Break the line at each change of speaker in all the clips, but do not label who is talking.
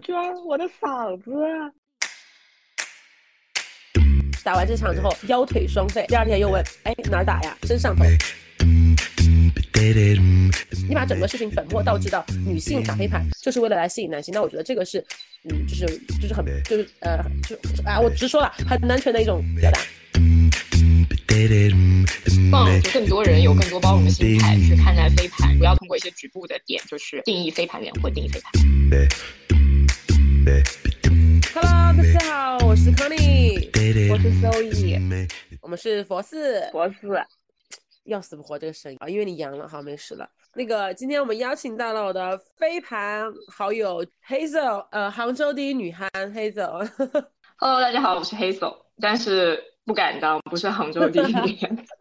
居然我的嗓子。
打完这场之后腰腿双废，第二天又问，哎哪儿打呀？身上头。你把整个事情本末倒置到女性打飞盘就是为了来吸引男性，那我觉得这个是，嗯，就是就是很就是呃就啊我直说了很男权的一种表达。
放更多人有更多包容的心态去看待飞盘，不要通过一些局部的点就是定义飞盘员或定义飞盘。
Hello，大家好，我是 Connie，
我是 Zoe，
我们是佛寺
佛寺，
要死不活这个声音啊，因为你阳了，好没事了。那个今天我们邀请到了我的飞盘好友 Hazel，呃，杭州第一女憨 Hazel。
Hello，大家好，我是 Hazel，但是不敢当，不是杭州第一女。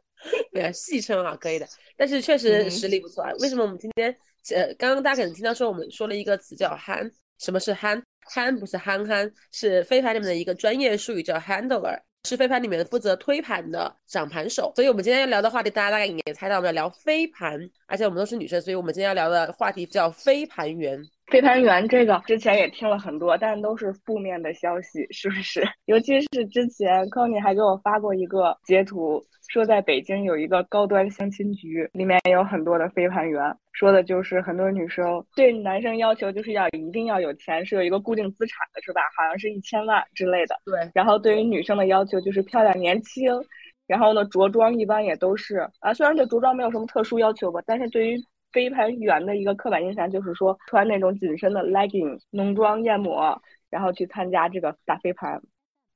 对，戏称啊，可以的。但是确实实力不错啊。为什么我们今天呃，刚刚大家可能听到说我们说了一个词叫憨，什么是憨？憨不是憨憨，是飞盘里面的一个专业术语，叫 handler，是飞盘里面负责推盘的掌盘手。所以我们今天要聊的话题，大家大概也猜到，我们要聊飞盘，而且我们都是女生，所以我们今天要聊的话题叫飞盘员。
飞盘员这个之前也听了很多，但都是负面的消息，是不是？尤其是之前康妮还给我发过一个截图。说在北京有一个高端相亲局，里面有很多的飞盘员，说的就是很多女生对男生要求就是要一定要有钱，是有一个固定资产的，是吧？好像是一千万之类的。
对。
然后对于女生的要求就是漂亮年轻，然后呢着装一般也都是啊，虽然对着装没有什么特殊要求吧，但是对于飞盘员的一个刻板印象就是说穿那种紧身的 legging 浓妆艳抹，然后去参加这个打飞盘。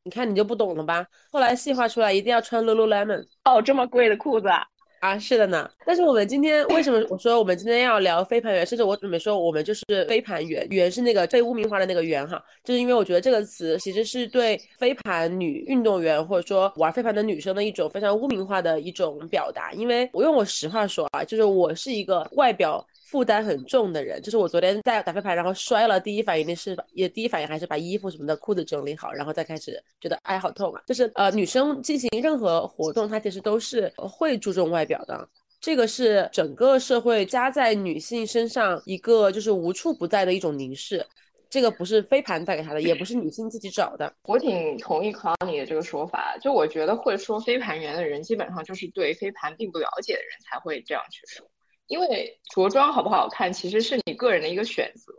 你看你就不懂了吧？后来细化出来，一定要穿 Lululemon
哦，这么贵的裤子啊！
啊，是的呢。但是我们今天为什么我说我们今天要聊飞盘员，甚至我准备说我们就是飞盘员，员是那个被污名化的那个员哈，就是因为我觉得这个词其实是对飞盘女运动员或者说玩飞盘的女生的一种非常污名化的一种表达。因为我用我实话说啊，就是我是一个外表。负担很重的人，就是我昨天在打飞盘，然后摔了，第一反应是也第一反应还是把衣服什么的裤子整理好，然后再开始觉得哎好痛啊。就是呃女生进行任何活动，她其实都是会注重外表的，这个是整个社会加在女性身上一个就是无处不在的一种凝视，这个不是飞盘带给她的，也不是女性自己找的。
我挺同意康妮的这个说法，就我觉得会说飞盘员的人，基本上就是对飞盘并不了解的人才会这样去说。因为着装好不好看，其实是你个人的一个选择，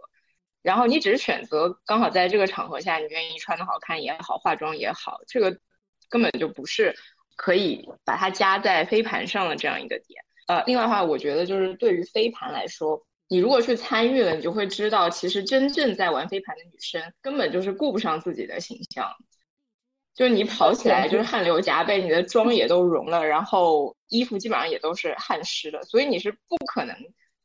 然后你只是选择刚好在这个场合下，你愿意穿的好看也好，化妆也好，这个根本就不是可以把它加在飞盘上的这样一个点。呃，另外的话，我觉得就是对于飞盘来说，你如果去参与了，你就会知道，其实真正在玩飞盘的女生根本就是顾不上自己的形象。就是你跑起来就是 汗流浃背，你的妆也都融了，然后衣服基本上也都是汗湿的，所以你是不可能，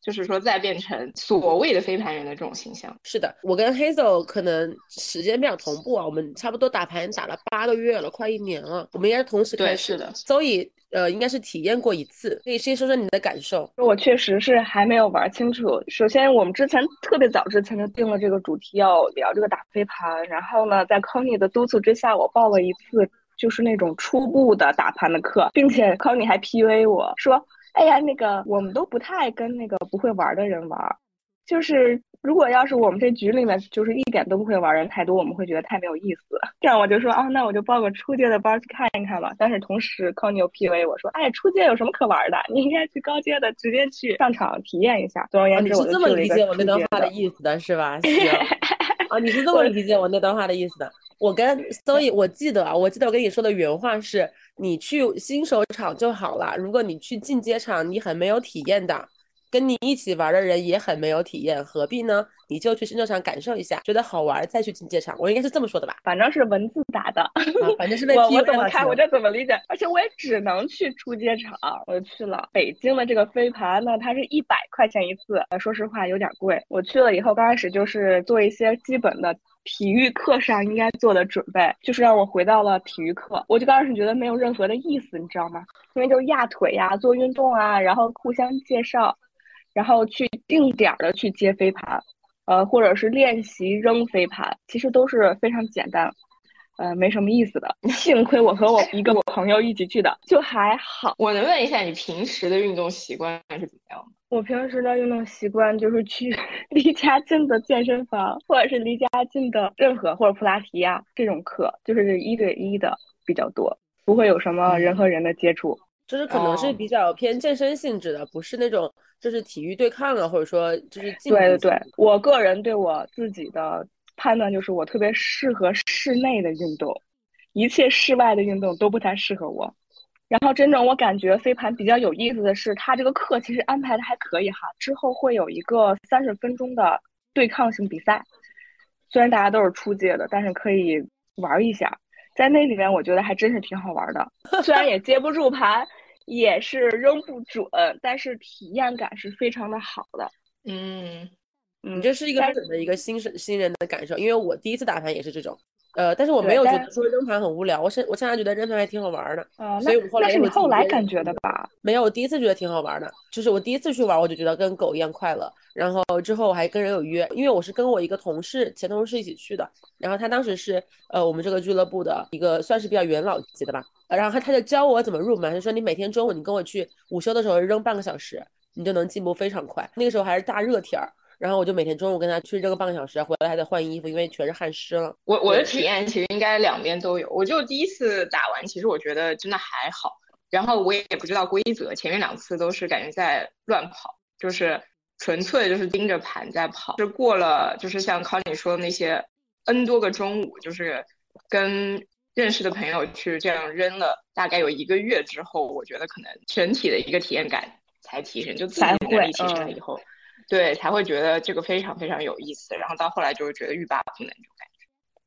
就是说再变成所谓的飞盘员的这种形象。
是的，我跟 Hazel 可能时间比较同步啊，我们差不多打盘打了八个月了，快一年了，我们应该是同时开始
的。
所以。呃，应该是体验过一次，可以先说说你的感受。
我确实是还没有玩清楚。首先，我们之前特别早之前就定了这个主题，要聊这个打飞盘。然后呢，在 Conny 的督促之下，我报了一次就是那种初步的打盘的课，并且 Conny 还 PUA 我说：“哎呀，那个我们都不太跟那个不会玩的人玩，就是。”如果要是我们这局里面就是一点都不会玩人太多，我们会觉得太没有意思。这样我就说啊，那我就报个初阶的班去看一看吧。但是同时，c o n y 又 P V 我说，哎，初阶有什么可玩的？你应该去高阶的，直接去上场体验一下。总而言之，
你是这么理解我那段话的意思的是吧？啊，你是这么理解我那段话的意思的。我跟所以，我记得啊，我记得我跟你说的原话是：你去新手场就好了。如果你去进阶场，你很没有体验的。跟你一起玩的人也很没有体验，何必呢？你就去新秀场感受一下，觉得好玩再去进阶场。我应该是这么说的吧？
反正是文字打的，
反正是被
我我怎么看我这怎么理解？而且我也只能去出街场，我去了北京的这个飞盘呢，它是一百块钱一次，说实话有点贵。我去了以后，刚开始就是做一些基本的体育课上应该做的准备，就是让我回到了体育课，我就刚开始觉得没有任何的意思，你知道吗？因为就是压腿呀，做运动啊，然后互相介绍。然后去定点的去接飞盘，呃，或者是练习扔飞盘，其实都是非常简单。呃，没什么意思的。幸亏我和我一个朋友一起去的，就还好。
我能问一下你平时的运动习惯是怎么样的？
我平时的运动习惯就是去 离家近的健身房，或者是离家近的任何或者普拉提呀这种课，就是一对一的比较多，不会有什么人和人的接触。
就是可能是比较偏健身性质的，不是那种就是体育对抗啊，或者说就是
对对对，我个人对我自己的判断就是我特别适合室内的运动，一切室外的运动都不太适合我。然后真正我感觉飞盘比较有意思的是，它这个课其实安排的还可以哈，之后会有一个三十分钟的对抗性比赛，虽然大家都是初阶的，但是可以玩一下。在那里面，我觉得还真是挺好玩的。虽然也接不住盘，也是扔不准，但是体验感是非常的好的。
嗯，
你这是一个标准的一个新生新人的感受，因为我第一次打盘也是这种。呃，但是我没有觉得说扔盘很无聊，我现我现在觉得扔盘还挺好玩的。
啊，
所以我后来
是你后来感觉的吧？
没有，我第一次觉得挺好玩的，就是我第一次去玩，我就觉得跟狗一样快乐。然后之后我还跟人有约，因为我是跟我一个同事前同事一起去的，然后他当时是呃我们这个俱乐部的一个算是比较元老级的吧，然后他他就教我怎么入门，他说你每天中午你跟我去午休的时候扔半个小时，你就能进步非常快。那个时候还是大热天儿。然后我就每天中午跟他去扔个半个小时，回来还得换衣服，因为全是汗湿了。
我我的体验其实应该两边都有。我就第一次打完，其实我觉得真的还好。然后我也不知道规则，前面两次都是感觉在乱跑，就是纯粹就是盯着盘在跑。就过了，就是像康你说的那些 N 多个中午，就是跟认识的朋友去这样扔了，大概有一个月之后，我觉得可能整体的一个体验感才提升，就自己能力提升了以后。对，才会觉得这个非常非常有意思，然后到后来就是觉得欲罢不能，这种感觉。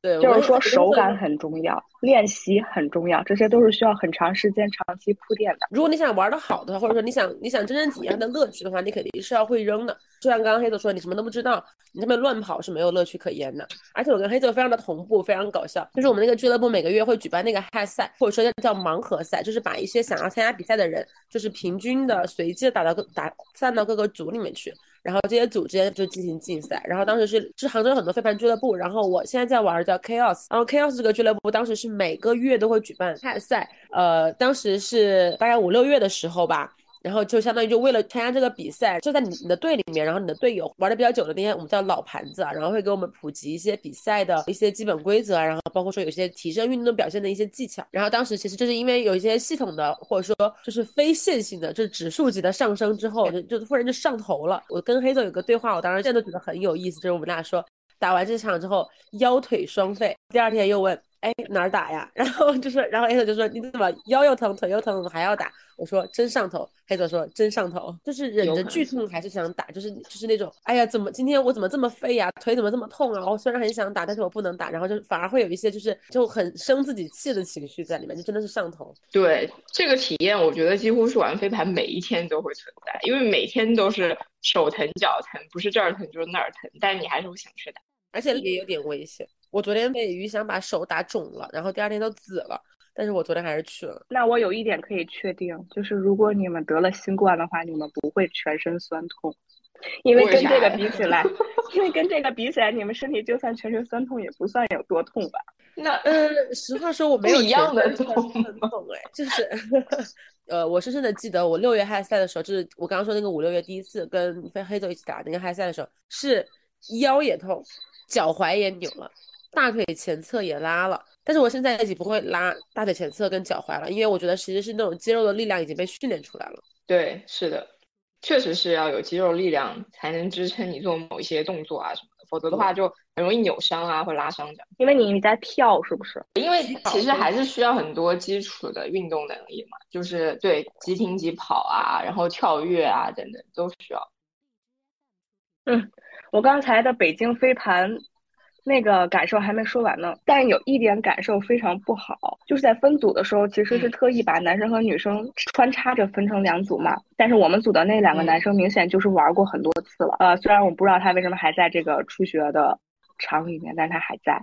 对，
就是说手感很重要，练习很重要，这些都是需要很长时间、长期铺垫的。
如果你想玩的好的话，或者说你想你想真正体验的乐趣的话，你肯定是要会扔的。就像刚刚黑子说，你什么都不知道，你这么乱跑是没有乐趣可言的。而且我跟黑子非常的同步，非常搞笑。就是我们那个俱乐部每个月会举办那个嗨赛，或者说叫盲盒赛，就是把一些想要参加比赛的人，就是平均的随机的打到各打散到各个组里面去。然后这些组之间就进行竞赛，然后当时是是杭州很多飞盘俱乐部，然后我现在在玩叫 Chaos，然后 Chaos 这个俱乐部当时是每个月都会举办赛，呃，当时是大概五六月的时候吧。然后就相当于就为了参加这个比赛，就在你你的队里面，然后你的队友玩的比较久的那些我们叫老盘子啊，然后会给我们普及一些比赛的一些基本规则，然后包括说有些提升运动表现的一些技巧。然后当时其实就是因为有一些系统的或者说就是非线性的，就是指数级的上升之后，就就突然就上头了。我跟黑总有个对话，我当时现在都觉得很有意思，就是我们俩说打完这场之后腰腿双废，第二天又问。哎，哪儿打呀？然后就说，然后黑泽就说：“你怎么腰又疼，腿又疼，怎么还要打？”我说：“真上头。”黑泽说：“真上头，就是忍着剧痛还是想打，就是就是那种，哎呀，怎么今天我怎么这么废呀？腿怎么这么痛啊？我虽然很想打，但是我不能打，然后就反而会有一些就是就很生自己气的情绪在里面，就真的是上头。
对这个体验，我觉得几乎是玩飞盘每一天都会存在，因为每天都是手疼脚疼，不是这儿疼就是那儿疼，但你还是会想去打，
而且也有点危险。我昨天被鱼翔把手打肿了，然后第二天都紫了，但是我昨天还是去了。
那我有一点可以确定，就是如果你们得了新冠的话，你们不会全身酸痛，因为跟这个比起来，因为跟这个比起来，你们身体就算全身酸痛，也不算有多痛吧？
那
呃，实话说我没有
一样的
痛，痛哎，就是，呃，我深深的记得我六月嗨赛的时候，就是我刚刚说那个五六月第一次跟飞黑豆一起打那个嗨赛的时候，是腰也痛，脚踝也扭了。大腿前侧也拉了，但是我现在已经不会拉大腿前侧跟脚踝了，因为我觉得其实是那种肌肉的力量已经被训练出来了。
对，是的，确实是要有肌肉力量才能支撑你做某一些动作啊什么的，否则的话就很容易扭伤啊或拉伤这样。
因为你在跳是不是？
因为其实还是需要很多基础的运动能力嘛，就是对急停急跑啊，然后跳跃啊等等都需要。
嗯，我刚才的北京飞盘。那个感受还没说完呢，但有一点感受非常不好，就是在分组的时候，其实是特意把男生和女生穿插着分成两组嘛。但是我们组的那两个男生明显就是玩过很多次了，呃，虽然我不知道他为什么还在这个初学的场里面，但是他还在，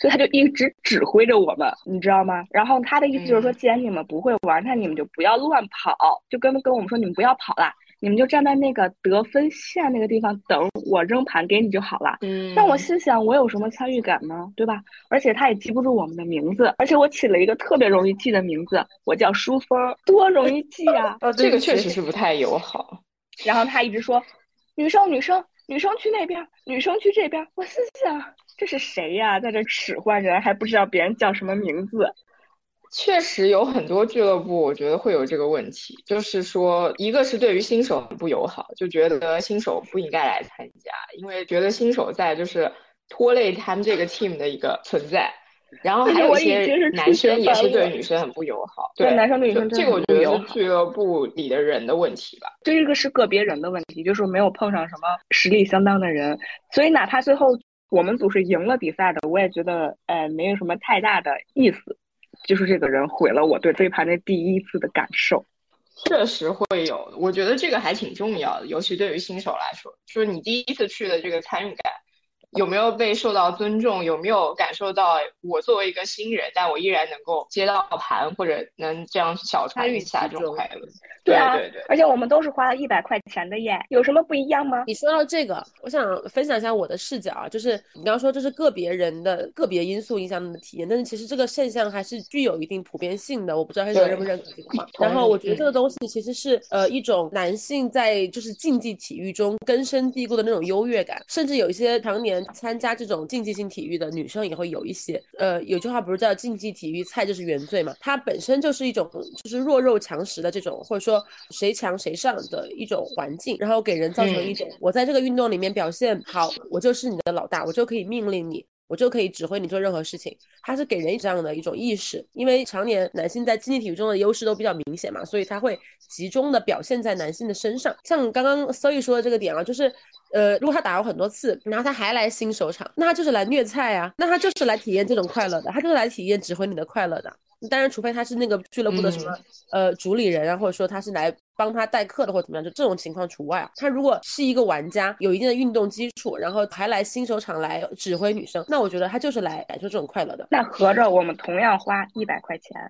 所以他就一直指挥着我们，你知道吗？然后他的意思就是说，既然你们不会玩，那你们就不要乱跑，就跟跟我们说你们不要跑了。你们就站在那个得分线那个地方等我扔盘给你就好了。
嗯，
但我心想，我有什么参与感呢？对吧？而且他也记不住我们的名字，而且我起了一个特别容易记的名字，我叫舒峰，多容易记啊！
哦，
这个确实是不太友好。
然后他一直说，女生，女生，女生去那边，女生去这边。我心想，这是谁呀，在这使唤人，还不知道别人叫什么名字。
确实有很多俱乐部，我觉得会有这个问题，就是说，一个是对于新手很不友好，就觉得新手不应该来参加，因为觉得新手在就是拖累他们这个 team 的一个存在。然后还有一些男生也是对女生很不友好，对
男生对女生
这个我觉得是俱乐部里的人的问题吧。
这个是个别人的问题，就是没有碰上什么实力相当的人，所以哪怕最后我们组是赢了比赛的，我也觉得呃没有什么太大的意思。就是这个人毁了我对飞盘的第一次的感受，
确实会有，我觉得这个还挺重要的，尤其对于新手来说，就是你第一次去的这个参与感。有没有被受到尊重？有没有感受到我作为一个新人，但我依然能够接到盘，或者能这样小参与一下这种快乐？对
啊，
对对。
而且我们都是花了一百块钱的耶，有什么不一样吗？
你说到这个，我想分享一下我的视角啊，就是你刚刚说这是个别人的个别因素影响你的体验，但是其实这个现象还是具有一定普遍性的。我不知道黑人认不认可这个 话。然后我觉得这个东西其实是呃一种男性在就是竞技体育中根深蒂固的那种优越感，甚至有一些常年参加这种。竞技性体育的女生也会有一些，呃，有句话不是叫“竞技体育菜就是原罪”嘛？它本身就是一种就是弱肉强食的这种，或者说谁强谁上的一种环境，然后给人造成一种我在这个运动里面表现好，我就是你的老大，我就可以命令你。我就可以指挥你做任何事情，它是给人这样的一种意识，因为常年男性在竞技体育中的优势都比较明显嘛，所以他会集中的表现在男性的身上。像刚刚 o y 说的这个点啊，就是，呃，如果他打过很多次，然后他还来新手场，那他就是来虐菜啊，那他就是来体验这种快乐的，他就是来体验指挥你的快乐的。当然，除非他是那个俱乐部的什么呃主理人啊，或者说他是来帮他代课的，或者怎么样，就这种情况除外啊。他如果是一个玩家，有一定的运动基础，然后还来新手场来指挥女生，那我觉得他就是来感受这种快乐的。
那合着我们同样花一百块钱，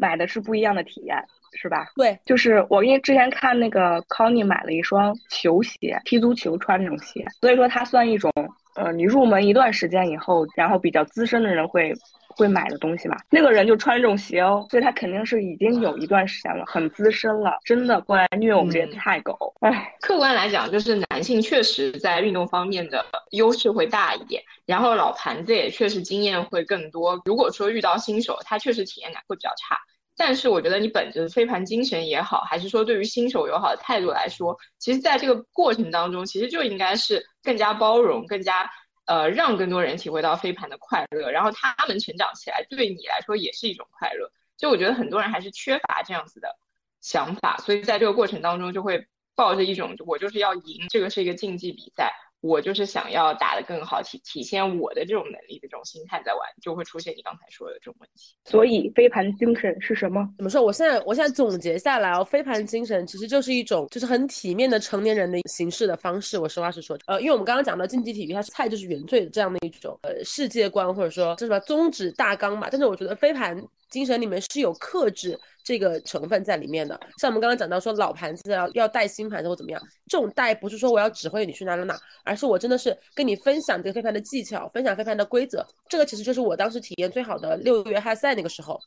买的是不一样的体验，是吧？
对，
就是我因为之前看那个 Conny 买了一双球鞋，踢足球穿那种鞋，所以说它算一种呃，你入门一段时间以后，然后比较资深的人会。会买的东西嘛？那个人就穿这种鞋哦，所以他肯定是已经有一段时间了，很资深了。真的过来虐我们这些菜狗，哎，
客观来讲，就是男性确实在运动方面的优势会大一点，然后老盘子也确实经验会更多。如果说遇到新手，他确实体验感会比较差。但是我觉得你本着飞盘精神也好，还是说对于新手友好的态度来说，其实在这个过程当中，其实就应该是更加包容，更加。呃，让更多人体会到飞盘的快乐，然后他们成长起来，对你来说也是一种快乐。就我觉得很多人还是缺乏这样子的想法，所以在这个过程当中就会抱着一种我就是要赢，这个是一个竞技比赛。我就是想要打得更好，体体现我的这种能力的这种心态在玩，就会出现你刚才说的这种问题。
所以飞盘精神是什么？
怎么说？我现在我现在总结下来哦，飞盘精神其实就是一种就是很体面的成年人的形式的方式。我实话实说，呃，因为我们刚刚讲到竞技体育，它是菜就是原罪的这样的一种呃世界观或者说这什么宗旨大纲嘛。但是我觉得飞盘精神里面是有克制。这个成分在里面的，像我们刚刚讲到说老盘子要要带新盘子或怎么样，这种带不是说我要指挥你去哪哪哪，而是我真的是跟你分享这个飞盘的技巧，分享飞盘的规则，这个其实就是我当时体验最好的六月嗨赛那个时候。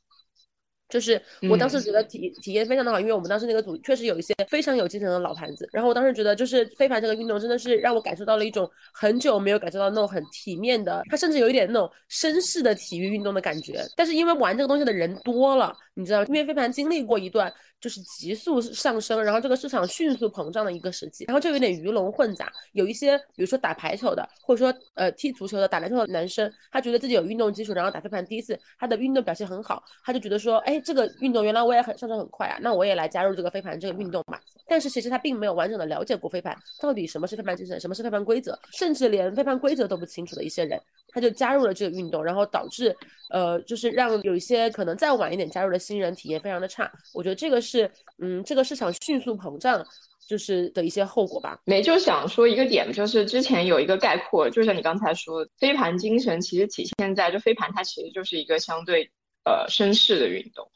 就是我当时觉得体体验非常的好，因为我们当时那个组确实有一些非常有精神的老盘子。然后我当时觉得，就是飞盘这个运动真的是让我感受到了一种很久没有感受到那种很体面的，它甚至有一点那种绅士的体育运动的感觉。但是因为玩这个东西的人多了，你知道，因为飞盘经历过一段就是急速上升，然后这个市场迅速膨胀的一个时期，然后就有点鱼龙混杂。有一些比如说打排球的，或者说呃踢足球的、打篮球的男生，他觉得自己有运动基础，然后打飞盘第一次他的运动表现很好，他就觉得说，哎。这个运动原来我也很上手很快啊，那我也来加入这个飞盘这个运动吧。但是其实他并没有完整的了解过飞盘到底什么是飞盘精神，什么是飞盘规则，甚至连飞盘规则都不清楚的一些人，他就加入了这个运动，然后导致呃，就是让有一些可能再晚一点加入的新人体验非常的差。我觉得这个是嗯，这个市场迅速膨胀就是的一些后果吧。
没就想说一个点，就是之前有一个概括，就像你刚才说，飞盘精神其实体现在就飞盘它其实就是一个相对。呃，绅士的运动，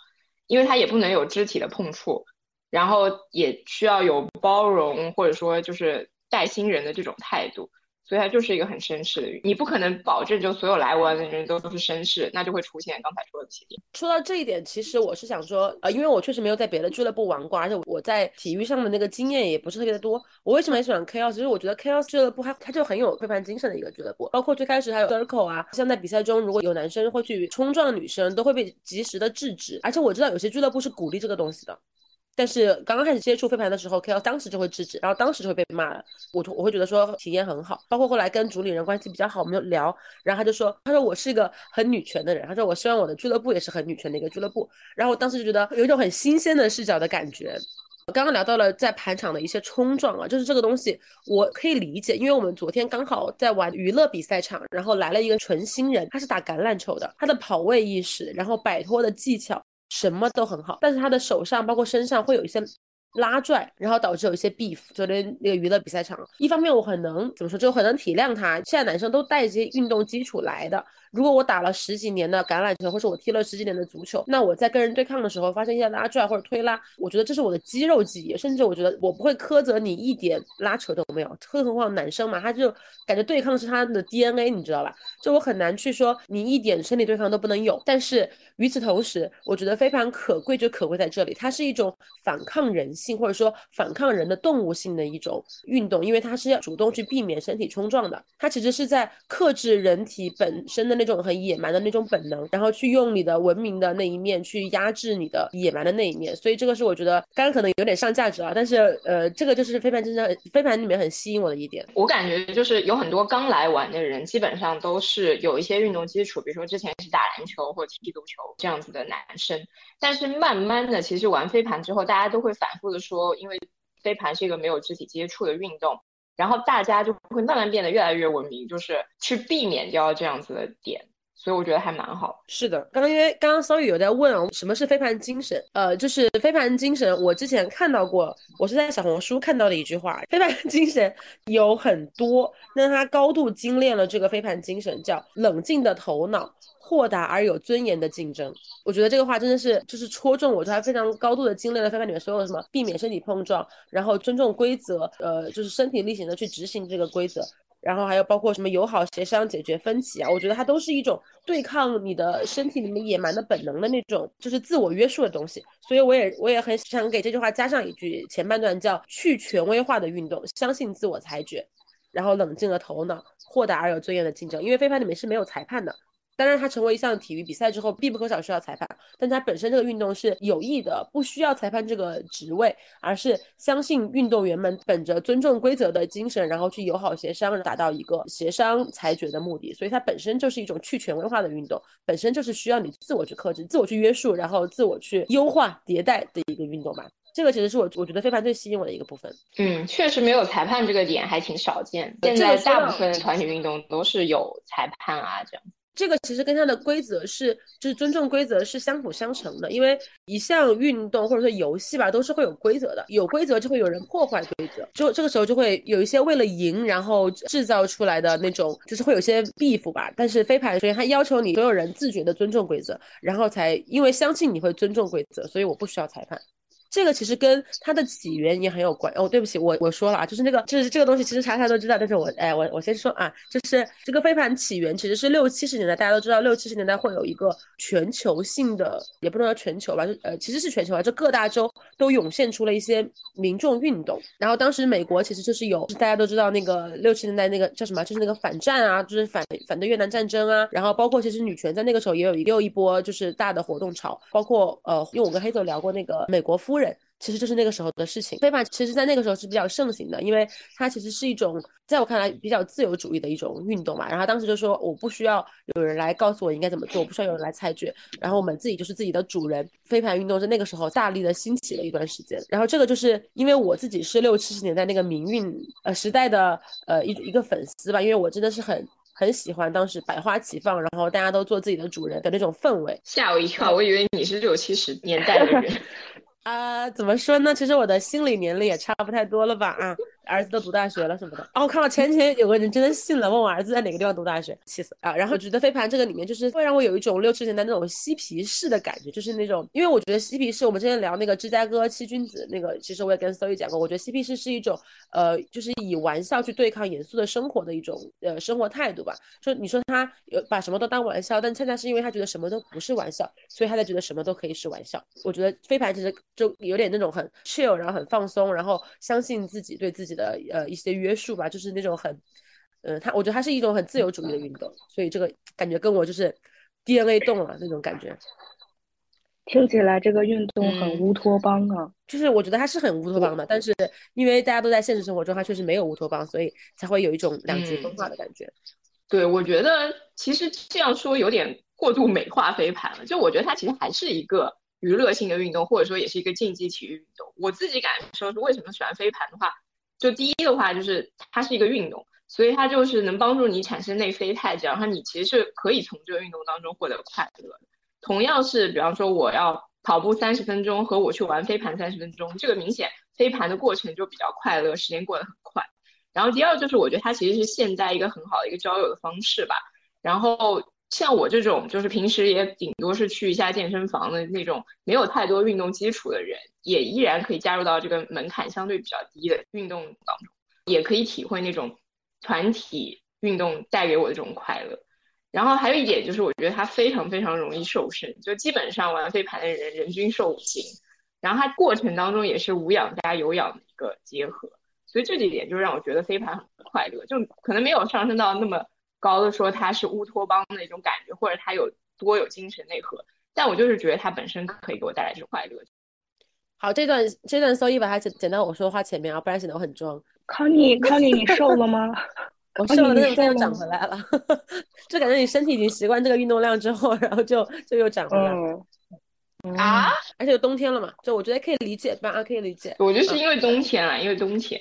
因为它也不能有肢体的碰触，然后也需要有包容或者说就是带新人的这种态度。所以它就是一个很绅士的，你不可能保证就所有来玩的人都都是绅士，那就会出现刚才说的情况。
说到这一点，其实我是想说，呃，因为我确实没有在别的俱乐部玩过，而且我在体育上的那个经验也不是特别的多。我为什么很喜欢 Chaos？其实我觉得 Chaos 俱乐部它它就很有背叛精神的一个俱乐部，包括最开始还有 Circle 啊，像在比赛中如果有男生会去冲撞女生，都会被及时的制止。而且我知道有些俱乐部是鼓励这个东西的。但是刚刚开始接触飞盘的时候，K.O. 当时就会制止，然后当时就会被骂了。我我会觉得说体验很好，包括后来跟主理人关系比较好，我们就聊，然后他就说，他说我是一个很女权的人，他说我希望我的俱乐部也是很女权的一个俱乐部。然后我当时就觉得有一种很新鲜的视角的感觉。刚刚聊到了在盘场的一些冲撞啊，就是这个东西我可以理解，因为我们昨天刚好在玩娱乐比赛场，然后来了一个纯新人，他是打橄榄球的，他的跑位意识，然后摆脱的技巧。什么都很好，但是他的手上包括身上会有一些。拉拽，然后导致有一些 beef。昨天那个娱乐比赛场，一方面我很能怎么说，就很能体谅他。现在男生都带一些运动基础来的。如果我打了十几年的橄榄球，或者我踢了十几年的足球，那我在跟人对抗的时候发生一些拉拽或者推拉，我觉得这是我的肌肉记忆，甚至我觉得我不会苛责你一点拉扯都没有。更何况男生嘛，他就感觉对抗是他的 DNA，你知道吧？就我很难去说你一点身体对抗都不能有。但是与此同时，我觉得飞盘可贵就可贵在这里，它是一种反抗人性或者说反抗人的动物性的一种运动，因为它是要主动去避免身体冲撞的，它其实是在克制人体本身的那。种很野蛮的那种本能，然后去用你的文明的那一面去压制你的野蛮的那一面，所以这个是我觉得刚刚可能有点上价值啊，但是呃，这个就是飞盘真正飞盘里面很吸引我的一点。
我感觉就是有很多刚来玩的人，基本上都是有一些运动基础，比如说之前是打篮球或踢足球这样子的男生，但是慢慢的其实玩飞盘之后，大家都会反复的说，因为飞盘是一个没有肢体接触的运动。然后大家就会慢慢变得越来越文明，就是去避免掉这样子的点，所以我觉得还蛮好。
是的，刚刚因为刚刚桑宇有在问啊，什么是飞盘精神？呃，就是飞盘精神，我之前看到过，我是在小红书看到的一句话，飞盘精神有很多，那他高度精炼了这个飞盘精神，叫冷静的头脑。豁达而有尊严的竞争，我觉得这个话真的是就是戳中我，他非常高度的精炼了飞盘里面所有什么避免身体碰撞，然后尊重规则，呃，就是身体力行的去执行这个规则，然后还有包括什么友好协商解决分歧啊，我觉得它都是一种对抗你的身体里面野蛮的本能的那种，就是自我约束的东西。所以我也我也很想给这句话加上一句前半段叫去权威化的运动，相信自我裁决，然后冷静的头脑，豁达而有尊严的竞争，因为飞盘里面是没有裁判的。当然，它成为一项体育比赛之后，必不可少需要裁判。但它本身这个运动是有益的，不需要裁判这个职位，而是相信运动员们本着尊重规则的精神，然后去友好协商，达到一个协商裁决的目的。所以它本身就是一种去权威化的运动，本身就是需要你自我去克制、自我去约束，然后自我去优化迭代的一个运动吧。这个其实是我我觉得非凡最吸引我的一个部分。
嗯，确实没有裁判这个点还挺少见。现在大部分的团体运动都是有裁判啊，这样。
这个其实跟它的规则是，就是尊重规则是相辅相成的。因为一项运动或者说游戏吧，都是会有规则的，有规则就会有人破坏规则，就这个时候就会有一些为了赢然后制造出来的那种，就是会有些 beef 吧。但是飞盘首先它要求你所有人自觉的尊重规则，然后才因为相信你会尊重规则，所以我不需要裁判。这个其实跟它的起源也很有关哦。对不起，我我说了啊，就是那个，就是这个东西，其实查查都知道。但是我哎，我我先说啊，就是这个飞盘起源其实是六七十年代，大家都知道六七十年代会有一个全球性的，也不能说全球吧，就呃其实是全球啊，就各大洲都涌现出了一些民众运动。然后当时美国其实就是有，大家都知道那个六七年代那个叫什么，就是那个反战啊，就是反反对越南战争啊。然后包括其实女权在那个时候也有也有一波就是大的活动潮，包括呃，因为我跟黑总聊过那个美国夫人。其实就是那个时候的事情。飞盘其实，在那个时候是比较盛行的，因为它其实是一种，在我看来比较自由主义的一种运动嘛。然后当时就说，我不需要有人来告诉我应该怎么做，我不需要有人来裁决，然后我们自己就是自己的主人。飞盘运动在那个时候大力的兴起了一段时间。然后这个就是因为我自己是六七十年代那个民运呃时代的呃一一个粉丝吧，因为我真的是很很喜欢当时百花齐放，然后大家都做自己的主人的那种氛围。
吓我一跳，我以为你是六七十年代的人。
啊，怎么说呢？其实我的心理年龄也差不太多了吧？啊，儿子都读大学了什么的。哦，我看到前几天有个人真的信了，问我儿子在哪个地方读大学，气死啊！然后觉得飞盘这个里面就是会让我有一种六七十年代那种嬉皮士的感觉，就是那种，因为我觉得嬉皮士，我们之前聊那个芝加哥七君子那个，其实我也跟 s o y 讲过，我觉得嬉皮士是一种呃，就是以玩笑去对抗严肃的生活的一种呃生活态度吧。说你说他有把什么都当玩笑，但恰恰是因为他觉得什么都不是玩笑，所以他才觉得什么都可以是玩笑。我觉得飞盘其实就有点那种很 chill，然后很放松，然后相信自己对自己的呃一些约束吧，就是那种很，呃，他我觉得它是一种很自由主义的运动，所以这个感觉跟我就是 DNA 动了那种感觉。
听起来这个运动很乌托邦啊，
就是我觉得它是很乌托邦的，但是因为大家都在现实生活中，它确实没有乌托邦，所以才会有一种两极分化的感觉。
对，我觉得其实这样说有点过度美化飞盘了，就我觉得它其实还是一个娱乐性的运动，或者说也是一个竞技体育运动。我自己感受是为什么喜欢飞盘的话，就第一的话就是它是一个运动，所以它就是能帮助你产生内啡肽，然后你其实是可以从这个运动当中获得快乐。同样是，比方说我要跑步三十分钟和我去玩飞盘三十分钟，这个明显飞盘的过程就比较快乐，时间过得很快。然后第二就是我觉得它其实是现在一个很好的一个交友的方式吧。然后像我这种就是平时也顶多是去一下健身房的那种没有太多运动基础的人，也依然可以加入到这个门槛相对比较低的运动当中，也可以体会那种团体运动带给我的这种快乐。然后还有一点就是，我觉得它非常非常容易瘦身，就基本上玩飞盘的人人均瘦五斤。然后它过程当中也是无氧加有氧的一个结合，所以这几点就让我觉得飞盘很快乐，就可能没有上升到那么高的说他是乌托邦的那种感觉，或者他有多有精神内核。但我就是觉得它本身可以给我带来这种快乐。
好，这段这段搜一把它剪剪到我说话前面啊，不然显得我很装。
康妮，康妮，你瘦了吗？
我瘦了，但是又长回来了，就感觉你身体已经习惯这个运动量之后，然后就就又长回来了。
啊！
而且冬天了嘛，就我觉得可以理解吧，啊可以理解。
我觉得是因为冬天啊，因为冬天。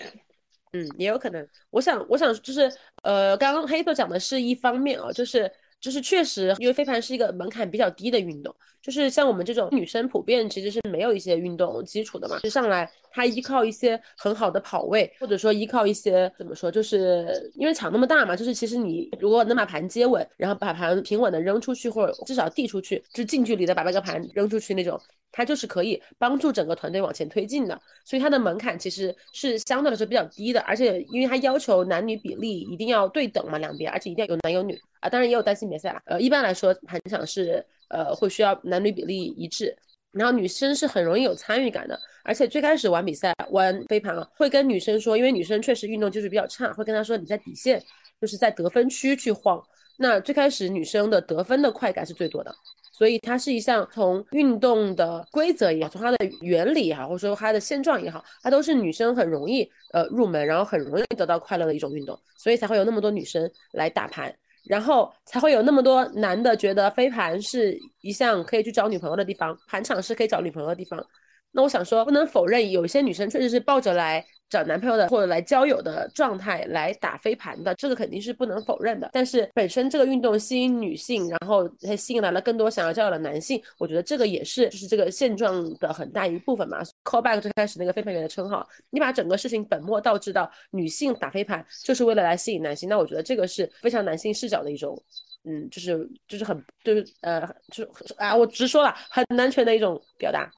嗯，也有可能。我想，我想就是，呃，刚刚黑豆讲的是一方面啊，就是。就是确实，因为飞盘是一个门槛比较低的运动，就是像我们这种女生普遍其实是没有一些运动基础的嘛，就上来她依靠一些很好的跑位，或者说依靠一些怎么说，就是因为场那么大嘛，就是其实你如果能把盘接稳，然后把盘平稳的扔出去，或者至少递出去，就近距离的把那个盘扔出去那种。它就是可以帮助整个团队往前推进的，所以它的门槛其实是相对来说比较低的，而且因为它要求男女比例一定要对等嘛，两边，而且一定要有男有女当然也有单性别赛啦。呃，一般来说盘场是呃会需要男女比例一致，然后女生是很容易有参与感的，而且最开始玩比赛玩飞盘啊，会跟女生说，因为女生确实运动技术比较差，会跟她说你在底线，就是在得分区去晃，那最开始女生的得分的快感是最多的。所以它是一项从运动的规则也好，从它的原理也好，或者说它的现状也好，它都是女生很容易呃入门，然后很容易得到快乐的一种运动，所以才会有那么多女生来打盘，然后才会有那么多男的觉得飞盘是一项可以去找女朋友的地方，盘场是可以找女朋友的地方。那我想说，不能否认有些女生确实是抱着来。找男朋友的或者来交友的状态来打飞盘的，这个肯定是不能否认的。但是本身这个运动吸引女性，然后还吸引来了更多想要交友的男性，我觉得这个也是就是这个现状的很大一部分嘛。Call back 最开始那个飞盘员的称号，你把整个事情本末倒置到女性打飞盘就是为了来吸引男性，那我觉得这个是非常男性视角的一种，嗯，就是就是很就是呃就是啊，我直说了很男权的一种表达。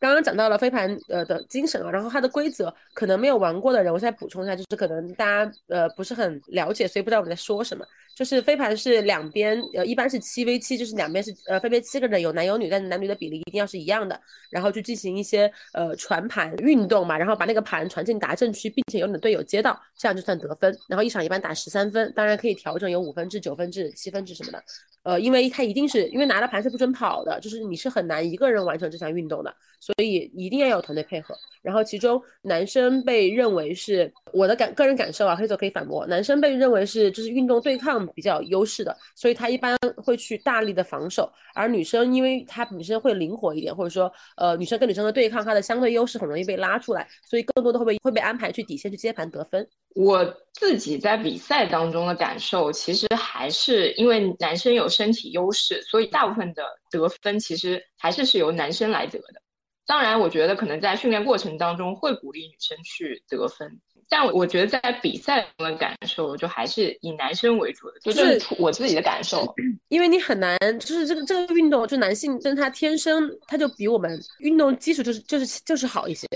刚刚讲到了飞盘呃的精神啊，然后它的规则可能没有玩过的人，我再补充一下，就是可能大家呃不是很了解，所以不知道我们在说什么。就是飞盘是两边呃一般是七 v 七，就是两边是呃分别七个人，有男有女，但是男女的比例一定要是一样的，然后去进行一些呃传盘运动嘛，然后把那个盘传进达阵区，并且有你的队友接到，这样就算得分。然后一场一般打十三分，当然可以调整有五分制、九分制、七分制什么的。呃，因为它一定是因为拿了盘是不准跑的，就是你是很难一个人完成这项运动的，所以一定要有团队配合。然后其中男生被认为是我的感个人感受啊，黑走可以反驳。男生被认为是就是运动对抗比较优势的，所以他一般会去大力的防守。而女生因为她本身会灵活一点，或者说呃女生跟女生的对抗，她的相对优势很容易被拉出来，所以更多的会被会被安排去底线去接盘得分。
我自己在比赛当中的感受，其实还是因为男生有身体优势，所以大部分的得分其实还是是由男生来得的。当然，我觉得可能在训练过程当中会鼓励女生去得分，但我觉得在比赛中的感受，就还是以男生为主的，就是我自己的感受。
因为你很难，就是这个这个运动，就男性，跟他天生他就比我们运动基础就是就是就是好一些，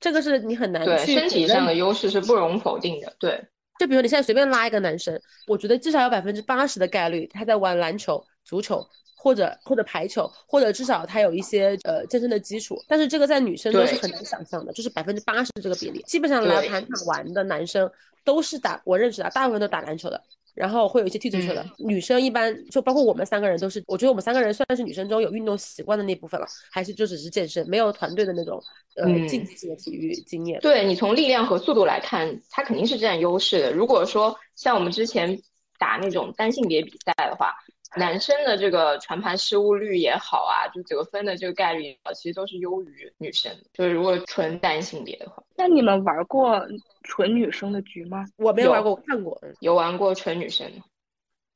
这个是你很难
对
去
身体上的优势是不容否定的。对，
就比如你现在随便拉一个男生，我觉得至少有百分之八十的概率他在玩篮球、足球或者或者排球，或者至少他有一些呃健身的基础。但是这个在女生
都
是很难想象的，就是百分之八十这个比例。基本上来盘场玩的男生都是打我认识的，大部分都打篮球的。然后会有一些踢足球的、女生，一般就包括我们三个人都是，我觉得我们三个人算是女生中有运动习惯的那部分了，还是就只是健身，没有团队的那种呃
嗯
竞技性的体育经验。
对你从力量和速度来看，他肯定是占优势的。如果说像我们之前打那种单性别比赛的话，男生的这个传盘失误率也好啊，就得分的这个概率也好，其实都是优于女生的。就是如果纯单性别的话，
那你们玩过纯女生的局吗？
我没有玩过，我看过。嗯
有玩过纯女生的。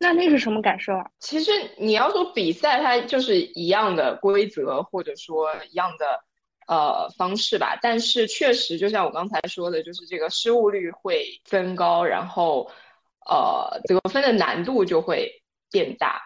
那那是什么感受啊？
其实你要说比赛，它就是一样的规则，或者说一样的呃方式吧。但是确实，就像我刚才说的，就是这个失误率会增高，然后呃得分的难度就会变大。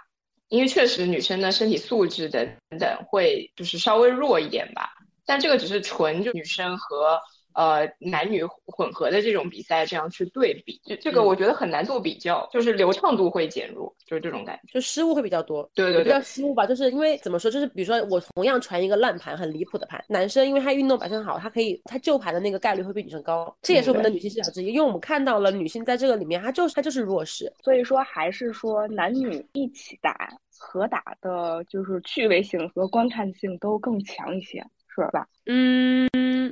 因为确实女生的身体素质等等会就是稍微弱一点吧。但这个只是纯就女生和呃男女混合的这种比赛这样去对比，这这个
嗯
我觉得很难做比较，就是流畅度会减弱，就是这种感觉。
就失误会比较多。
对对
也不叫
对，
失误吧，就是因为怎么说，就是比如说我同样传一个烂盘，很离谱的盘，男生因为他运动表现好，他可以他救盘的那个概率会比女生高，这也是我们的女性视角之一，因为我们看到了女性在这个里面，她就是她就是弱势。
所以说还是说男女一起打合打的，就是趣味性和观看性都更强一些，是吧？
嗯，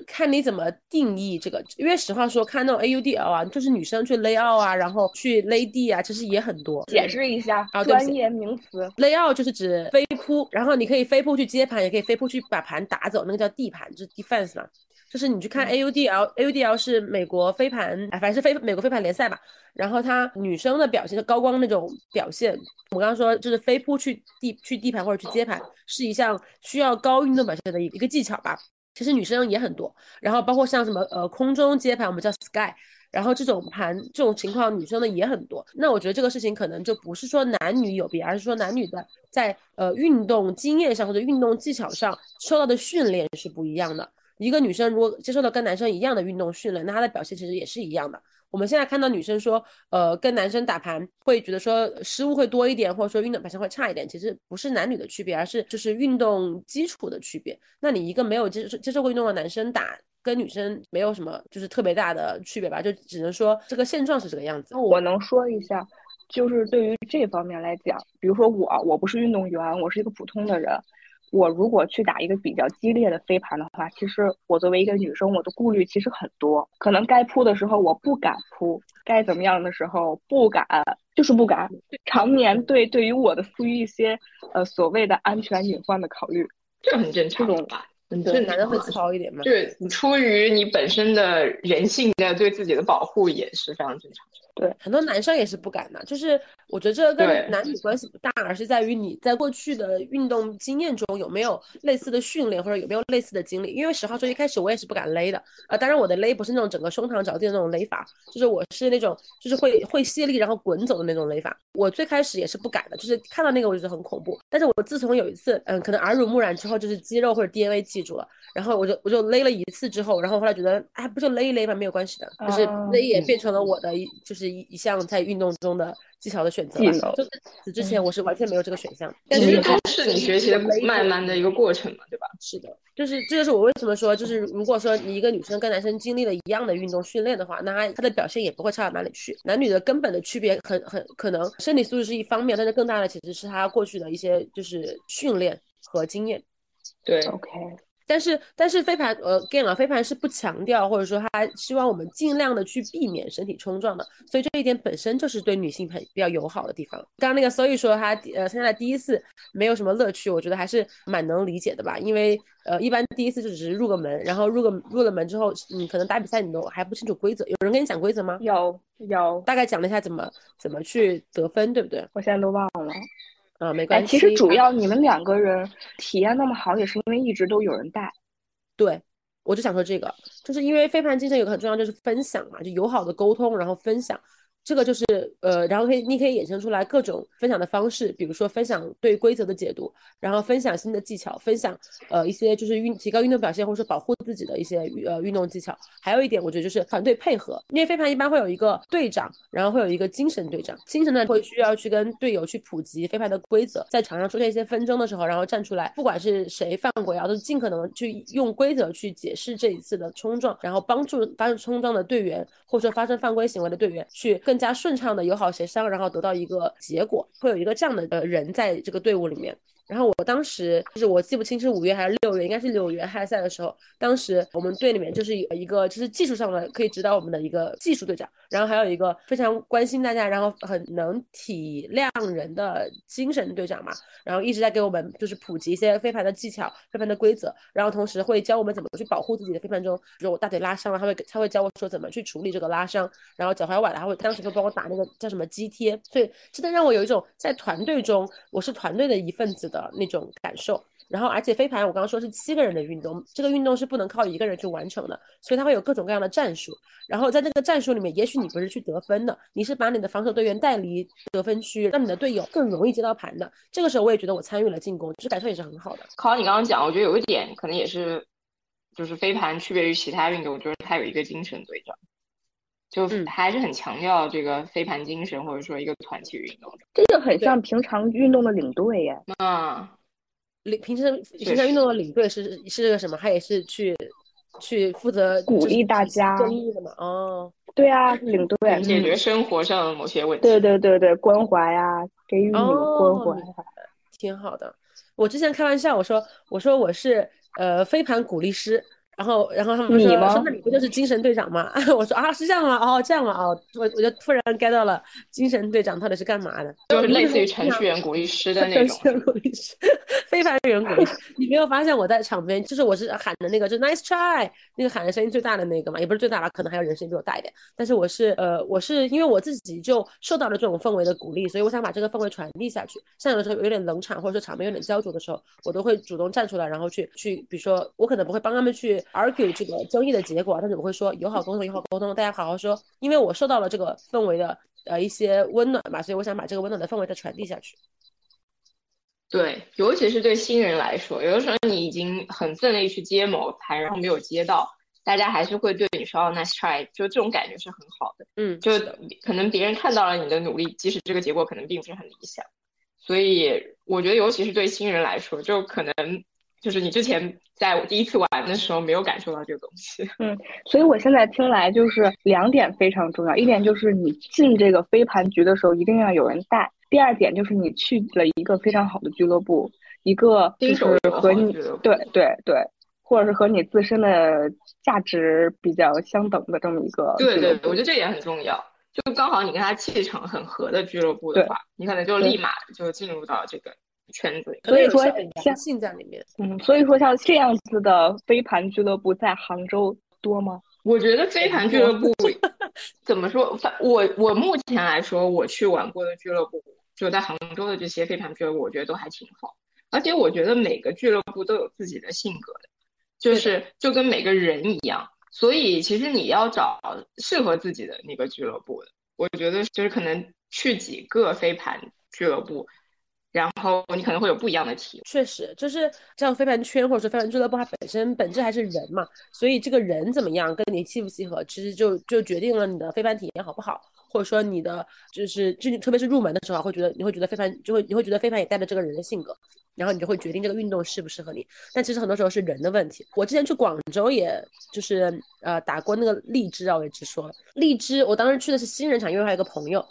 看你怎么定义这个，因为实话说，看那种 AUDL 啊，就是女生去 lay out 啊，然后去 lay D 啊，其实也很多。
解释一下
啊
专业名词。
lay out 就是指飞扑，然后你可以飞扑去接盘，也可以飞扑去把盘打走，那个叫地盘，就是 defense 嘛。就是你去看 AUDL，AUDL 是美国飞盘，哎，反正是飞美国飞盘联赛吧。然后它女生的表现，就高光那种表现，我刚刚说就是飞扑去地去地盘或者去接盘，是一项需要高运动表现的一一个技巧吧。其实女生也很多，然后包括像什么呃空中接盘，我们叫 sky，然后这种盘这种情况女生的也很多。那我觉得这个事情可能就不是说男女有别，而是说男女的在呃运动经验上或者运动技巧上受到的训练是不一样的。一个女生如果接受到跟男生一样的运动训练，那她的表现其实也是一样的。我们现在看到女生说，呃，跟男生打盘会觉得说失误会多一点，或者说运动表现会差一点，其实不是男女的区别，而是就是运动基础的区别。那你一个没有接受接受过运动的男生打，跟女生没有什么就是特别大的区别吧，就只能说这个现状是这个样子
那。我能说一下，就是对于这方面来讲，比如说我，我不是运动员，我是一个普通的人。我如果去打一个比较激烈的飞盘的话，其实我作为一个女生，我的顾虑其实很多。可能该扑的时候我不敢扑，该怎么样的时候不敢，就是不敢。常年对对于我的赋予一些呃所谓的安全隐患的考虑，
这很正常
这种
吧？很
对，
正
男的会
常。
糙一点嘛。
就是你出于你本身的人性的对自己的保护也是非常正常。
很多男生也是不敢的，就是我觉得这个跟男女关系不大，而是在于你在过去的运动经验中有没有类似的训练，或者有没有类似的经历。因为十号说，一开始我也是不敢勒的，呃，当然我的勒不是那种整个胸膛着地的那种勒法，就是我是那种就是会会卸力然后滚走的那种勒法。我最开始也是不敢的，就是看到那个我就觉得很恐怖。但是我自从有一次，嗯，可能耳濡目染之后，就是肌肉或者 DNA 记住了，然后我就我就勒了一次之后，然后后来觉得，哎，不就勒一勒嘛，没有关系的，就是
哦
勒也变成了我的一就是一一项在运动中的技巧的选择吧。
技能
就在此之前我是完全没有这个选项，但
其实
是
都是你学习的慢慢的一个过程嘛，对吧？
是的，就是这就是我为什么说，就是如果说你一个女生跟男生经历了一样的运动训练的话，那她她的表现也不会差到哪里去。男女的根本的区别很很可能身体素质是一方面，但是更大的其实是他过去的一些就是训练和经验。
对
，OK，
但是但是飞盘呃 again 啊，飞盘是不强调或者说他希望我们尽量的去避免身体冲撞的，所以这一点本身就是对女性很比较友好的地方。刚刚那个所以说他呃参加了第一次没有什么乐趣，我觉得还是蛮能理解的吧，因为呃一般第一次就只是入个门，然后入个入了门之后，你可能打比赛你都还不清楚规则，有人跟你讲规则吗？
有有，
大概讲了一下怎么怎么去得分，对不对？
我现在都忘了。
啊、没
哎，
关系。
其实主要你们两个人体验那么好，也是因为一直都有人带。
对，我就想说这个，就是因为飞盘精神有个很重要就是分享嘛，就友好的沟通，然后分享。这个就是呃，然后可以，你可以衍生出来各种分享的方式，比如说分享对规则的解读，然后分享新的技巧，分享呃一些就是运提高运动表现或者保护自己的一些呃运动技巧。还有一点，我觉得就是团队配合，因为飞盘一般会有一个队长，然后会有一个精神队长，精神呢会需要去跟队友去普及飞盘的规则，在场上出现一些纷争的时候，然后站出来，不管是谁犯规啊，都尽可能去用规则去解释这一次的冲撞，然后帮助发生冲撞的队员或者说发生犯规行为的队员去。更更加顺畅的友好协商，然后得到一个结果，会有一个这样的呃人在这个队伍里面。然后我当时就是我记不清是五月还是六月，应该是六月开赛的时候，当时我们队里面就是有一个就是技术上的可以指导我们的一个技术队长，然后还有一个非常关心大家，然后很能体谅人的精神队长嘛，然后一直在给我们就是普及一些飞盘的技巧、飞盘的规则，然后同时会教我们怎么去保护自己的飞盘中，比如我大腿拉伤了，他会他会教我说怎么去处理这个拉伤，然后脚踝崴了，他会当时就帮我打那个叫什么肌贴，所以真的让我有一种在团队中我是团队的一份子的。那种感受，然后而且飞盘我刚刚说是七个人的运动，这个运动是不能靠一个人去完成的，所以它会有各种各样的战术。然后在那个战术里面，也许你不是去得分的，你是把你的防守队员带离得分区，让你的队友更容易接到盘的。这个时候我也觉得我参与了进攻，其实感受也是很好的。
考你刚刚讲，我觉得有一点可能也是，就是飞盘区别于其他运动，就是它有一个精神队长。就还是很强调这个飞盘精神，或者说一个团体运动。
这个很像平常运动的领队耶。
啊，
领平时平常运动的领队是是个什么？他也是去去负责
鼓励大家
正义的嘛？哦，
对啊，领队
解决生活上的某些问题。
对对对对，关怀呀，给予你们关怀，
挺好的。我之前开玩笑，我说我说我是呃飞盘鼓励师。然后，然后他们说：“说那你不就是精神队长吗？” 我说：“啊，是这样吗？哦，这样吗？哦，我我就突然 get 到了精神队长到底是干嘛的，
就是类似于程序员鼓励师的那种。程序员鼓励师，
非凡人鼓励师。你没有发现我在场边，就是我是喊的那个，就 nice try，那个喊的声音最大的那个嘛，也不是最大吧，可能还有人声音比我大一点。但是我是呃，我是因为我自己就受到了这种氛围的鼓励，所以我想把这个氛围传递下去。像有的时候有点冷场，或者说场面有点焦灼的时候，我都会主动站出来，然后去去，比如说我可能不会帮他们去。Argue 这个争议的结果，他怎么会说友好沟通，友好沟通，大家好好说。因为我受到了这个氛围的呃一些温暖嘛，所以我想把这个温暖的氛围再传递下去。
对，尤其是对新人来说，有的时候你已经很奋力去接某台，然后没有接到，大家还是会对你说 nice try，就这种感觉是很好的。
嗯，
就可能别人看到了你的努力，即使这个结果可能并不是很理想，所以我觉得尤其是对新人来说，就可能。就是你之前在我第一次玩的时候没有感受到这个东西，
嗯，所以我现在听来就是两点非常重要，一点就是你进这个飞盘局的时候一定要有人带，第二点就是你去了一个非常好的俱乐部，一个就是和你对对对，或者是和你自身的价值比较相等的这么一个
对对，我觉得这点很重要，就刚好你跟他气场很合的俱乐部的话，你可能就立马就进入到这个。圈子，
所以说
像性在里面，
嗯，所以说像这样子的飞盘俱乐部在杭州多吗？
我觉得飞盘俱乐部 怎么说？反我我目前来说，我去玩过的俱乐部，就在杭州的这些飞盘俱乐部，我觉得都还挺好。而且我觉得每个俱乐部都有自己的性格的，就是就跟每个人一样。所以其实你要找适合自己的那个俱乐部的，我觉得就是可能去几个飞盘俱乐部。然后你可能会有不一样的体验。
确实，就是像飞盘圈或者说飞盘俱乐部，它本身本质还是人嘛，所以这个人怎么样，跟你契不契合，其实就就决定了你的飞盘体验好不好，或者说你的就是就特别是入门的时候，会觉得你会觉得飞盘就会你会觉得飞盘也带着这个人的性格，然后你就会决定这个运动适不适合你。但其实很多时候是人的问题。我之前去广州，也就是呃打过那个荔枝啊，我也直说，荔枝我当时去的是新人场，因为还有个朋友。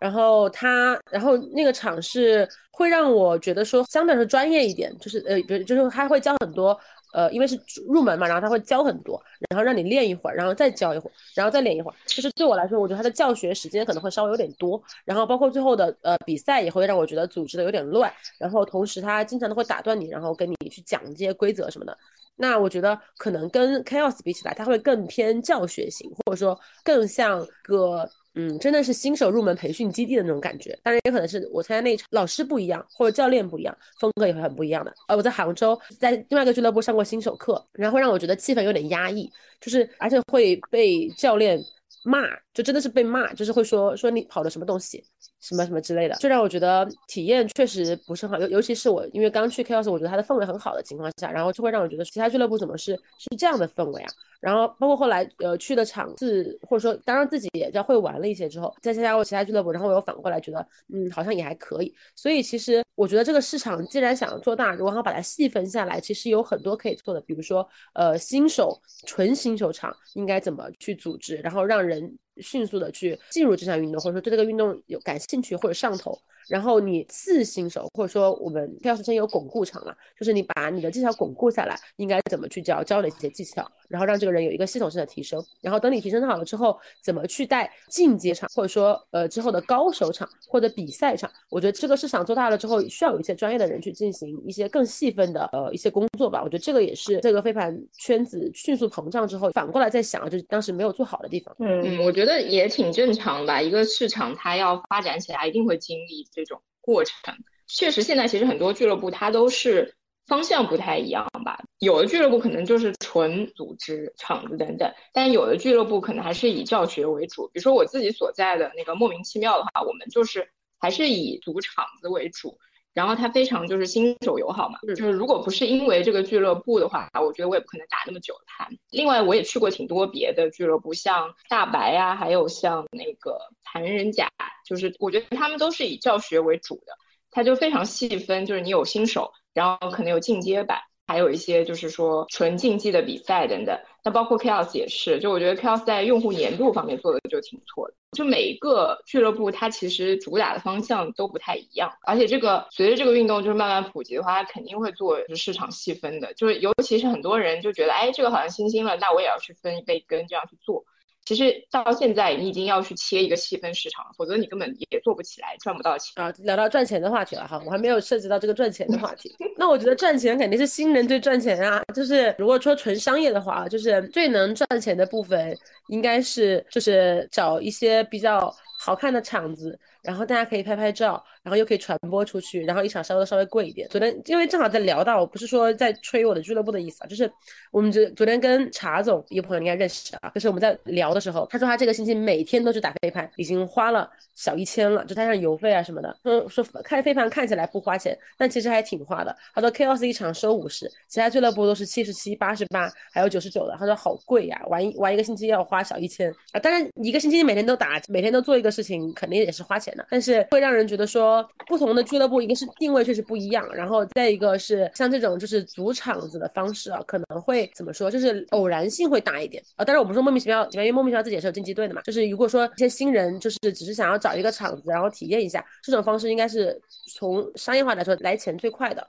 然后他，然后那个场是会让我觉得说相对来说专业一点，就是呃，比如就是他会教很多，呃，因为是入门嘛，然后他会教很多，然后让你练一会儿，然后再教一会儿，然后再练一会儿。就是对我来说，我觉得他的教学时间可能会稍微有点多，然后包括最后的呃比赛也会让我觉得组织的有点乱，然后同时他经常都会打断你，然后跟你去讲这些规则什么的。那我觉得可能跟 Chaos 比起来，它会更偏教学型，或者说更像个嗯，真的是新手入门培训基地的那种感觉。当然也可能是我参加那一场老师不一样，或者教练不一样，风格也会很不一样的。呃，我在杭州在另外一个俱乐部上过新手课，然后让我觉得气氛有点压抑，就是而且会被教练骂，就真的是被骂，就是会说说你跑的什么东西，什么什么之类的，就让我觉得体验确实不是很好。尤尤其是我因为刚去 KOS，我觉得它的氛围很好的情况下，然后就会让我觉得其他俱乐部怎么是是这样的氛围啊？然后包括后来呃去的场次，或者说当然自己也叫会玩了一些之后，再参加过其他俱乐部，然后我又反过来觉得，嗯，好像也还可以。所以其实我觉得这个市场既然想要做大，如果要把它细分下来，其实有很多可以做的，比如说呃新手纯新手场应该怎么去组织，然后让人迅速的去进入这项运动，或者说对这个运动有感兴趣或者上头。然后你次新手，或者说我们跳绳有巩固场嘛，就是你把你的技巧巩固下来，应该怎么去教，教哪些技巧，然后让这个人有一个系统性的提升。然后等你提升好了之后，怎么去带进阶场，或者说呃之后的高手场或者比赛场？我觉得这个市场做大了之后，需要有一些专业的人去进行一些更细分的呃一些工作吧。我觉得这个也是这个飞盘圈子迅速膨胀之后，反过来在想，就是当时没有做好的地方。
嗯，我觉得也挺正常吧。一个市场它要发展起来，一定会经历。这种过程确实，现在其实很多俱乐部它都是方向不太一样吧。有的俱乐部可能就是纯组织场子等等，但有的俱乐部可能还是以教学为主。比如说我自己所在的那个莫名其妙的话，我们就是还是以组场子为主。然后他非常就是新手友好嘛，就是如果不是因为这个俱乐部的话，我觉得我也不可能打那么久的盘。另外我也去过挺多别的俱乐部，像大白呀，还有像那个残人甲，就是我觉得他们都是以教学为主的，它就非常细分，就是你有新手，然后可能有进阶版。还有一些就是说纯竞技的比赛等等，那包括 Chaos 也是，就我觉得 Chaos 在用户粘度方面做的就挺不错的。就每一个俱乐部它其实主打的方向都不太一样，而且这个随着这个运动就是慢慢普及的话，它肯定会做市场细分的。就是尤其是很多人就觉得，哎，这个好像新兴了，那我也要去分一杯羹，这样去做。其实到现在，你已经要去切一个细分市场，否则你根本也做不起来，赚不到钱
啊。聊到赚钱的话题了哈，我还没有涉及到这个赚钱的话题。那我觉得赚钱肯定是新人最赚钱啊。就是如果说纯商业的话，就是最能赚钱的部分，应该是就是找一些比较好看的场子。然后大家可以拍拍照，然后又可以传播出去，然后一场稍微稍微贵一点。昨天因为正好在聊到，我不是说在吹我的俱乐部的意思啊，就是我们昨昨天跟茶总一个朋友应该认识啊，就是我们在聊的时候，他说他这个星期每天都去打飞盘，已经花了小一千了，就加上邮费啊什么的。嗯，说开飞盘看起来不花钱，但其实还挺花的。他说 KOS 一场收五十，其他俱乐部都是七十七、八十八，还有九十九的。他说好贵呀，玩一玩一个星期要花小一千啊。当然一个星期每天都打，每天都做一个事情，肯定也是花钱。但是会让人觉得说，不同的俱乐部，一个是定位确实不一样，然后再一个是像这种就是组场子的方式啊，可能会怎么说，就是偶然性会大一点啊。当然我不是莫名其妙，因为莫名其妙自己也是有竞技队的嘛。就是如果说一些新人就是只是想要找一个场子，然后体验一下，这种方式应该是从商业化来说来钱最快的，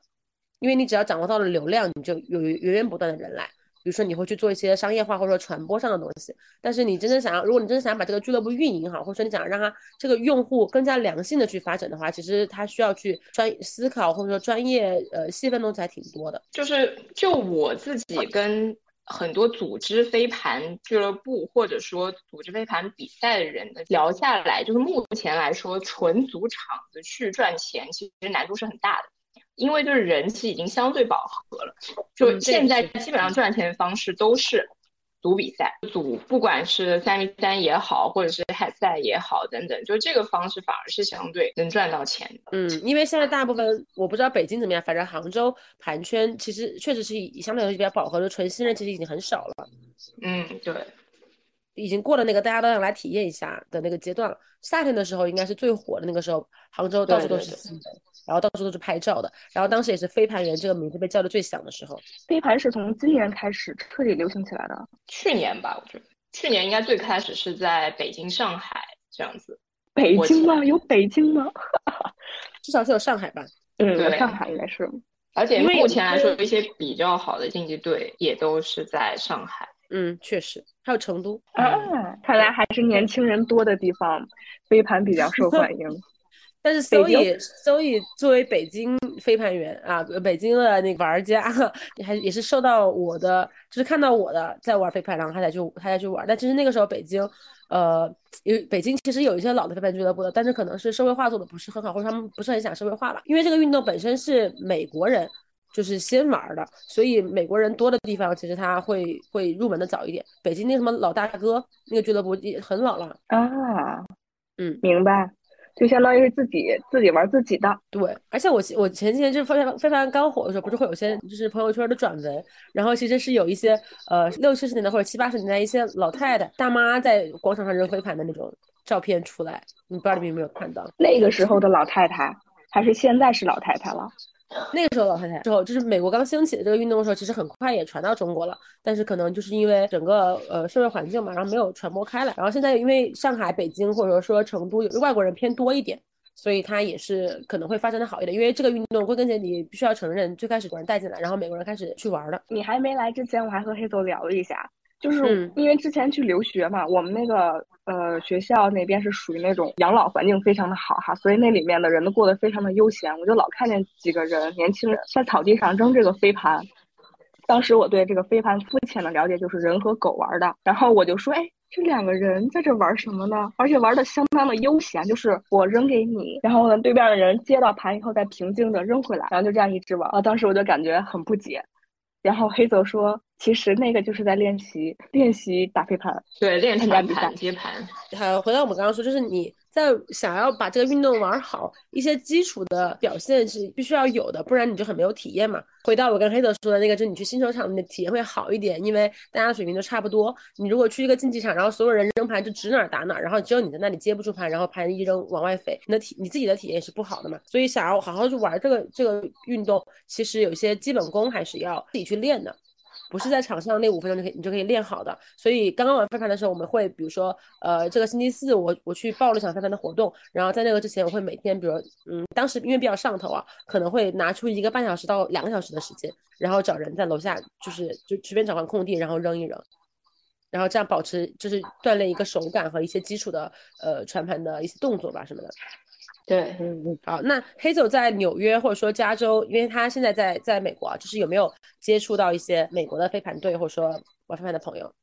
因为你只要掌握到了流量，你就有源源不断的人来。比如说你会去做一些商业化或者说传播上的东西，但是你真正想要，如果你真的想把这个俱乐部运营好，或者说你想让它这个用户更加良性的去发展的话，其实它需要去专思考或者说专业呃细分东西还挺多的。
就是就我自己跟很多组织飞盘俱乐部或者说组织飞盘比赛的人的聊下来，就是目前来说纯组场子去赚钱，其实难度是很大的。因为就是人气已经相对饱和了，就现在基本上赚钱的方式都是组比赛，组不管是三 v 三也好，或者是海赛也好等等，就这个方式反而是相对能赚到钱的。
嗯，因为现在大部分我不知道北京怎么样，反正杭州盘圈其实确实是以相对来说比较饱和的，纯新人其实已经很少了。
嗯，对。
已经过了那个大家都想来体验一下的那个阶段了。夏天的时候应该是最火的那个时候，杭州到处都是然后到处都是拍照的。然后当时也是飞盘员这个名字被叫的最响的时候。
飞盘是从今年开始彻底流行起来的。
去年吧，我觉得去年应该最开始是在北京、上海这样子。
北京吗？有北京吗？
至少是有上海吧。
嗯，上海应该是。
而且目前来说，一些比较好的竞技队也都是在上海。
嗯，确实，还有成都
啊，看来还是年轻人多的地方，飞盘比较受欢迎。
但是所以所以作为北京飞盘员啊，北京的那个玩家，还也是受到我的，就是看到我的在玩飞盘，然后他才去他才去玩。但其实那个时候北京，呃，有北京其实有一些老的飞盘俱乐部的，但是可能是社会化做的不是很好，或者他们不是很想社会化吧。因为这个运动本身是美国人就是先玩的，所以美国人多的地方，其实他会会入门的早一点。北京那什么老大哥那个俱乐部也很老了
啊，
嗯，
明白。就相当于是自己自己玩自己的，
对。而且我我前几天就是飞盘飞盘刚火的时候，不是会有些就是朋友圈的转文，然后其实是有一些呃六七十年代或者七八十年代一些老太太大妈在广场上扔飞盘的那种照片出来，你不知道你有没有看到？
那个时候的老太太还是现在是老太太了？
那个时候老太太之后，就是美国刚兴起的这个运动的时候，其实很快也传到中国了，但是可能就是因为整个呃社会环境嘛，然后没有传播开来。然后现在因为上海、北京或者说成都有外国人偏多一点，所以它也是可能会发展的好一点。因为这个运动归根结底必须要承认，最开始国人带进来，然后美国人开始去玩的。
你还没来之前，我还和黑总聊了一下。就是因为之前去留学嘛，我们那个呃学校那边是属于那种养老环境非常的好哈，所以那里面的人都过得非常的悠闲。我就老看见几个人年轻人在草地上扔这个飞盘。当时我对这个飞盘肤浅的了解就是人和狗玩的，然后我就说，哎，这两个人在这玩什么呢？而且玩的相当的悠闲，就是我扔给你，然后呢对面的人接到盘以后再平静的扔回来，然后就这样一直玩。啊，当时我就感觉很不解。然后黑泽说：“其实那个就是在练习练习打飞盘，
对，练
参加比赛
接盘。
好，回到我们刚刚说，就是你。”在想要把这个运动玩好，一些基础的表现是必须要有的，不然你就很没有体验嘛。回到我跟黑泽说的那个，就是你去新球场，你的体验会好一点，因为大家水平都差不多。你如果去一个竞技场，然后所有人扔盘就指哪打哪，然后只有你在那里接不住盘，然后盘一扔往外飞，你的体你自己的体验是不好的嘛。所以想要好好去玩这个这个运动，其实有些基本功还是要自己去练的。不是在场上那五分钟就可以你就可以练好的，所以刚刚玩飞盘的时候，我们会比如说，呃，这个星期四我我去报了一场飞盘的活动，然后在那个之前，我会每天，比如嗯，当时因为比较上头啊，可能会拿出一个半小时到两个小时的时间，然后找人在楼下，就是就随便找块空地，然后扔一扔，然后这样保持就是锻炼一个手感和一些基础的呃传盘的一些动作吧什么的。
对，
嗯嗯，好，那黑走在纽约或者说加州，因为他现在在在美国啊，就是有没有接触到一些美国的飞盘队或者说玩飞盘的朋友，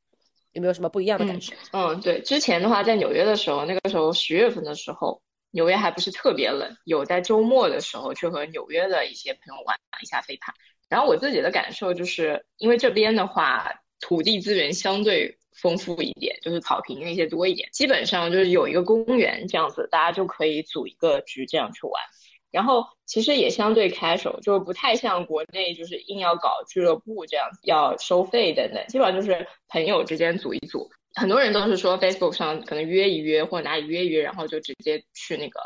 有没有什么不一样的感受？
嗯，对，之前的话在纽约的时候，那个时候十月份的时候，纽约还不是特别冷，有在周末的时候去和纽约的一些朋友玩一下飞盘，然后我自己的感受就是，因为这边的话土地资源相对。丰富一点，就是草坪那些多一点，基本上就是有一个公园这样子，大家就可以组一个局这样去玩。然后其实也相对 casual，，就是不太像国内就是硬要搞俱乐部这样子，要收费等等。基本上就是朋友之间组一组，很多人都是说 Facebook 上可能约一约或者哪里约一约，然后就直接去那个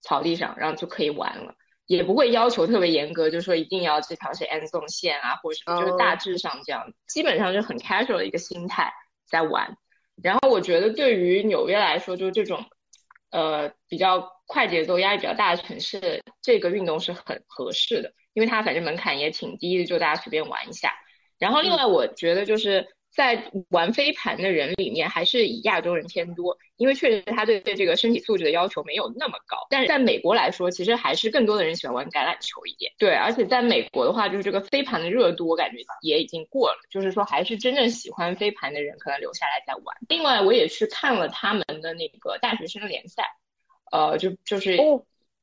草地上，然后就可以玩了，也不会要求特别严格，就是说一定要这条是 N 送线啊，或者什么，就是大致上这样，基本上就很 casual 的一个心态。在玩，然后我觉得对于纽约来说，就这种，呃，比较快节奏、压力比较大的城市，这个运动是很合适的，因为它反正门槛也挺低的，就大家随便玩一下。然后另外我觉得就是。在玩飞盘的人里面，还是以亚洲人偏多，因为确实他对对这个身体素质的要求没有那么高。但是在美国来说，其实还是更多的人喜欢玩橄榄球一点。对，而且在美国的话，就是这个飞盘的热度，我感觉也已经过了。就是说，还是真正喜欢飞盘的人可能留下来再玩。另外，我也去看了他们的那个大学生联赛，呃，就就是。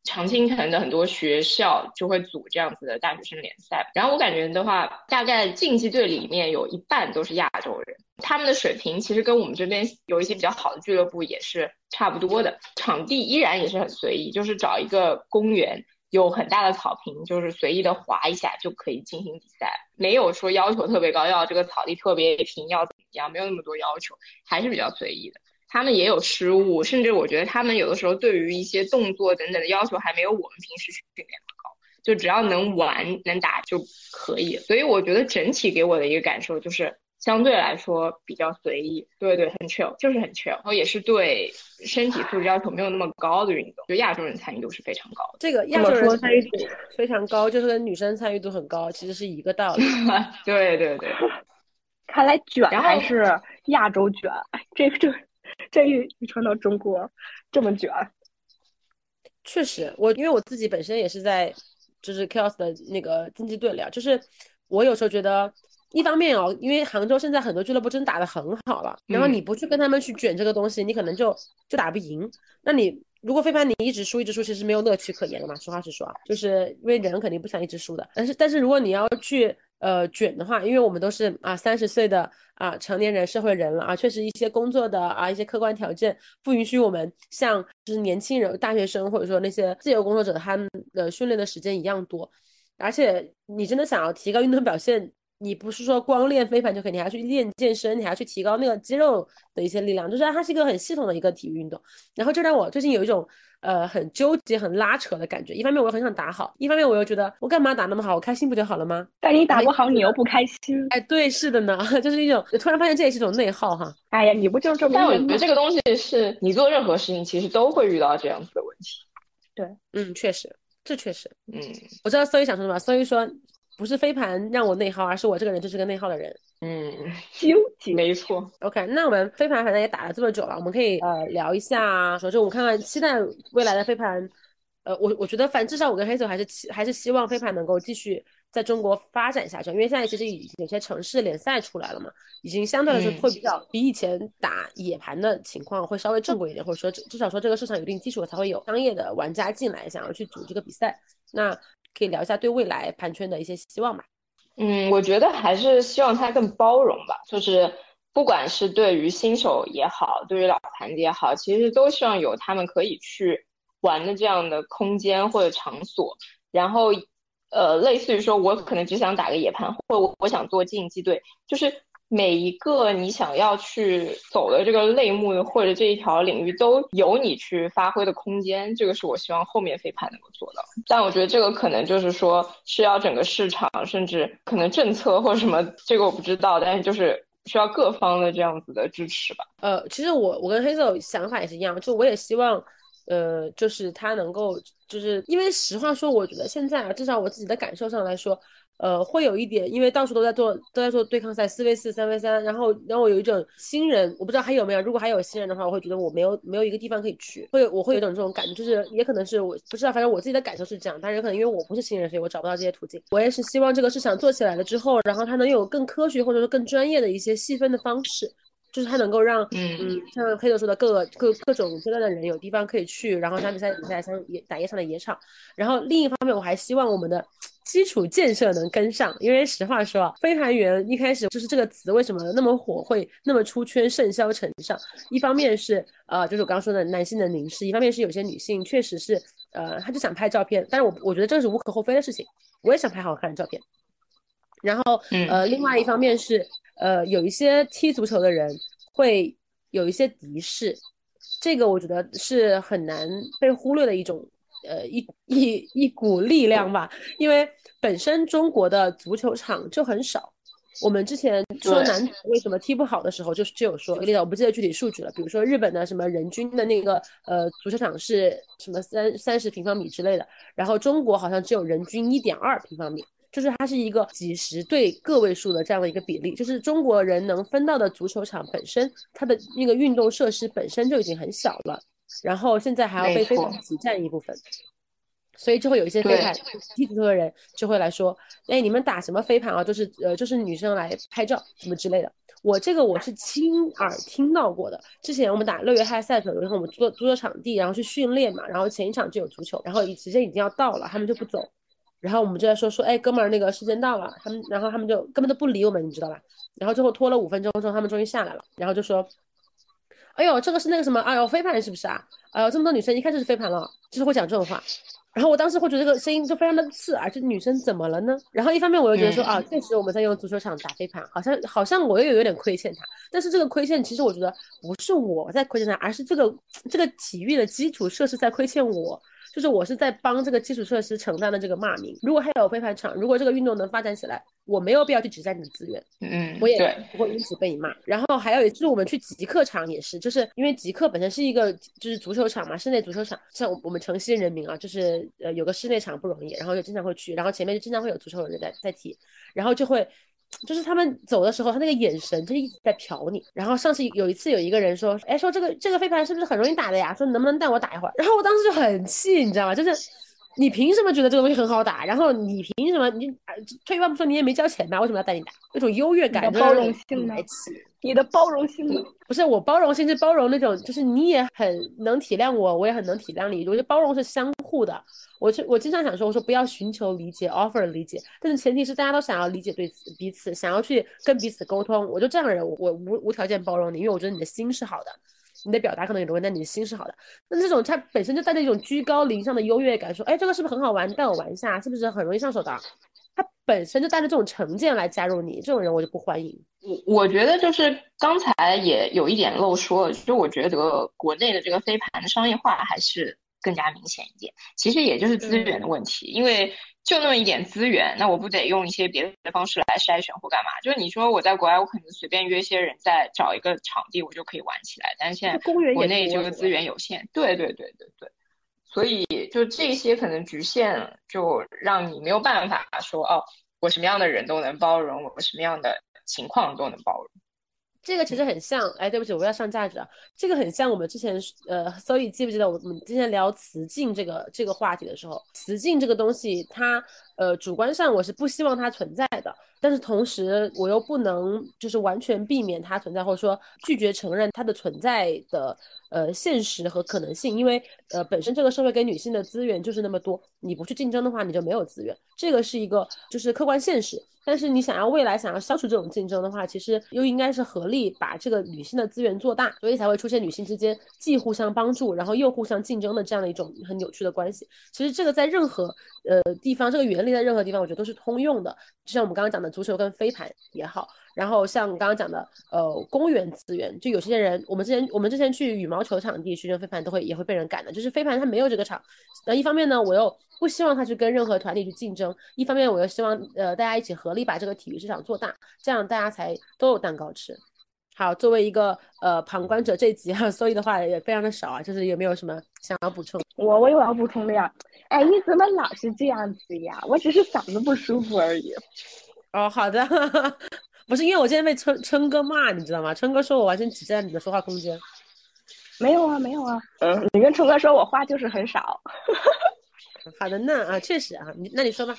常青藤的很多学校就会组这样子的大学生联赛，然后我感觉的话，大概竞技队里面有一半都是亚洲人，他们的水平其实跟我们这边有一些比较好的俱乐部也是差不多的，场地依然也是很随意，就是找一个公园，有很大的草坪，就是随意的滑一下就可以进行比赛，没有说要求特别高，要这个草地特别平，要怎么样，没有那么多要求，还是比较随意的。他们也有失误，甚至我觉得他们有的时候对于一些动作等等的要求还没有我们平时训练的高，就只要能玩能打就可以。所以我觉得整体给我的一个感受就是相对来说比较随意，对对，很 chill，就是很 chill，然后也是对身体素质要求没有那么高的运动，就亚洲人参与度是非常高的。
这个亚洲人参与度非常高，就是跟女生参与度很高，其实是一个道理。
对 对对，
看来卷还是亚洲卷，这个这。这一一传到中国，这么卷。
确实，我因为我自己本身也是在就是 chaos 的那个竞技队里啊，就是我有时候觉得，一方面哦，因为杭州现在很多俱乐部真打得很好了，然后你不去跟他们去卷这个东西，你可能就就打不赢。那你如果飞盘你一直输一直输，其实没有乐趣可言了嘛。实话实说啊，就是因为人肯定不想一直输的。但是但是如果你要去呃卷的话，因为我们都是啊三十岁的啊成年人社会人了啊，确实一些工作的啊一些客观条件不允许我们像就是年轻人、大学生或者说那些自由工作者他们的训练的时间一样多。而且你真的想要提高运动表现，你不是说光练飞盘就可以，你还要去练健身，你还要去提高那个肌肉的一些力量，就是它是一个很系统的一个体育运动。然后这让我最近有一种呃很纠结、很拉扯的感觉。一方面我又很想打好，一方面我又觉得我干嘛打那么好，我开心不就好了吗？
但你打不好，你又不开心。
哎，对，是的呢，就是一种突然发现这也是一种内耗哈。
哎呀，你不就这么？
但我觉得这个东西是你做任何事情其实都会遇到这样子的问题。
对，
嗯，确实。这确实，
嗯，
我知道所以想说什么。所以说，不是飞盘让我内耗，而是我这个人就是个内耗的人。
嗯，
纠结，
没错。
OK，那我们飞盘反正也打了这么久了，我们可以呃聊一下，说就我们看看期待未来的飞盘。呃，我我觉得反正至少我跟黑总还是期还是希望飞盘能够继续。在中国发展下去，因为现在其实已经有些城市联赛出来了嘛，已经相对来说会比较比以前打野盘的情况会稍微正规一点，或者说至少说这个市场有一定基础，才会有商业的玩家进来想要去组这个比赛。那可以聊一下对未来盘圈的一些希望吧。
嗯，我觉得还是希望它更包容吧，就是不管是对于新手也好，对于老盘子也好，其实都希望有他们可以去玩的这样的空间或者场所，然后。呃，类似于说，我可能只想打个野盘，或我我想做竞技队，就是每一个你想要去走的这个类目或者这一条领域，都有你去发挥的空间。这个是我希望后面飞盘能够做到。但我觉得这个可能就是说，是要整个市场，甚至可能政策或者什么，这个我不知道。但是就是需要各方的这样子的支持吧。
呃，其实我我跟黑色想法也是一样，就我也希望。呃，就是他能够，就是因为实话说，我觉得现在啊，至少我自己的感受上来说，呃，会有一点，因为到处都在做，都在做对抗赛，四 v 四、三 v 三，然后让我有一种新人，我不知道还有没有，如果还有新人的话，我会觉得我没有没有一个地方可以去，会我会有一种这种感觉，就是也可能是我不知道，反正我自己的感受是这样，但是有可能因为我不是新人，所以我找不到这些途径。我也是希望这个市场做起来了之后，然后它能有更科学或者说更专业的一些细分的方式。就是它能够让，嗯嗯，像黑豆说的，各个各各种阶段的人有地方可以去，然后像比赛比赛，像野打野场的野场。然后另一方面，我还希望我们的基础建设能跟上，因为实话说啊，飞盘员一开始就是这个词为什么那么火，会那么出圈，甚嚣尘上。一方面是呃，就是我刚刚说的男性的凝视；一方面是有些女性确实是呃，她就想拍照片，但是我我觉得这是无可厚非的事情，我也想拍好看的照片。然后呃，另外一方面是。呃，有一些踢足球的人会有一些敌视，这个我觉得是很难被忽略的一种，呃，一一一股力量吧。因为本身中国的足球场就很少，我们之前说男足为什么踢不好的时候，就是就有说，例子我不记得具体数据了，比如说日本的什么人均的那个呃足球场是什么三三十平方米之类的，然后中国好像只有人均一点二平方米。就是它是一个几十对个位数的这样的一个比例，就是中国人能分到的足球场本身，它的那个运动设施本身就已经很小了，然后现在还要被飞盘挤占一部分，所以就会有一些飞盘踢足球的人就会来说，哎，你们打什么飞盘啊？就是呃，就是女生来拍照什么之类的。我这个我是亲耳听到过的。之前我们打六月嗨赛的时候，然后我们租租了场地，然后去训练嘛，然后前一场就有足球，然后时间已经要到了，他们就不走。然后我们就在说说，哎，哥们儿，那个时间到了，他们，然后他们就根本都不理我们，你知道吧？然后最后拖了五分钟之后，他们终于下来了，然后就说，哎呦，这个是那个什么，哎呦，飞盘是不是啊？哎呦，这么多女生一看就是飞盘了，就是会讲这种话。然后我当时会觉得这个声音就非常的刺耳，这女生怎么了呢？然后一方面我又觉得说啊，确实我们在用足球场打飞盘，好像好像我又有点亏欠她。但是这个亏欠其实我觉得不是我在亏欠她，而是这个这个体育的基础设施在亏欠我。就是我是在帮这个基础设施承担的这个骂名。如果还有飞盘场，如果这个运动能发展起来，我没有必要去挤占你的资源。
嗯，
我也不会因此被你骂。然后还有就是我们去极客场也是，就是因为极客本身是一个就是足球场嘛，室内足球场。像我们城西人民啊，就是呃有个室内场不容易，然后就经常会去，然后前面就经常会有足球的人在在踢，然后就会就是他们走的时候，他那个眼神就一直在瞟你。然后上次有一次有一个人说，哎，说这个这个飞盘是不是很容易打的呀？说能不能带我打一会儿？然后我当时就很气，你知道吗？就是你凭什么觉得这个东西很好打？然后你凭什么？你退一万步说，你也没交钱吧？为什么要带你打？那种优越感，
包容性
来
气。你的包容性
不是我包容性，是包容那种，就是你也很能体谅我，我也很能体谅你。我觉得包容是相互的。我就我经常想说，我说不要寻求理解，offer 理解，但是前提是大家都想要理解对彼此，想要去跟彼此沟通。我就这样的人，我无无条件包容你，因为我觉得你的心是好的，你的表达可能有问题，但你的心是好的。那这种他本身就带着一种居高临下的优越感，说，哎，这个是不是很好玩？带我玩一下，是不是很容易上手的？他本身就带着这种成见来加入你，这种人我就不欢迎。
我我觉得就是刚才也有一点漏说了，就我觉得国内的这个飞盘的商业化还是更加明显一点。其实也就是资源的问题，因为就那么一点资源，那我不得用一些别的方式来筛选或干嘛？就是你说我在国外，我可能随便约些人再找一个场地，我就可以玩起来。但是现在国内这个资源有限，对对对对对。所以，就这些可能局限，就让你没有办法说哦，我什么样的人都能包容，我什么样的情况都能包容。
这个其实很像，哎，对不起，我要上价值啊。这个很像我们之前，呃，所以记不记得我们之前聊雌竞这个这个话题的时候，雌竞这个东西，它，呃，主观上我是不希望它存在的，但是同时我又不能就是完全避免它存在，或者说拒绝承认它的存在的。呃，现实和可能性，因为呃，本身这个社会给女性的资源就是那么多，你不去竞争的话，你就没有资源，这个是一个就是客观现实。但是你想要未来想要消除这种竞争的话，其实又应该是合力把这个女性的资源做大，所以才会出现女性之间既互相帮助，然后又互相竞争的这样的一种很扭曲的关系。其实这个在任何呃地方，这个原立在任何地方，我觉得都是通用的。就像我们刚刚讲的足球跟飞盘也好。然后像刚刚讲的，呃，公园资源，就有些人，我们之前我们之前去羽毛球场地去扔飞盘，都会也会被人赶的。就是飞盘它没有这个场，那一方面呢，我又不希望它去跟任何团体去竞争；一方面，我又希望呃大家一起合力把这个体育市场做大，这样大家才都有蛋糕吃。好，作为一个呃旁观者，这集哈，所以的话也非常的少啊，就是有没有什么想要补充？
我我有要补充的呀。哎，你怎么老是这样子呀？我只是嗓子不舒服而已。
哦，好的。不是因为我今天被春春哥骂，你知道吗？春哥说我完全挤占你的说话空间。
没有啊，没有啊。嗯，你跟春哥说我话就是很少。
好的，那啊，确实啊，你那你说吧。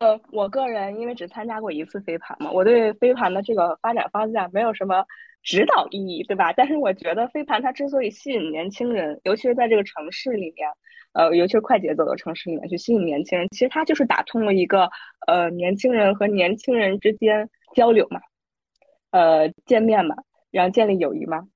呃，我个人因为只参加过一次飞盘嘛，我对飞盘的这个发展方向没有什么指导意义，对吧？但是我觉得飞盘它之所以吸引年轻人，尤其是在这个城市里面，呃，尤其是快节奏的城市里面去吸引年轻人，其实它就是打通了一个呃年轻人和年轻人之间。交流嘛，呃，见面嘛，然后建立友谊嘛，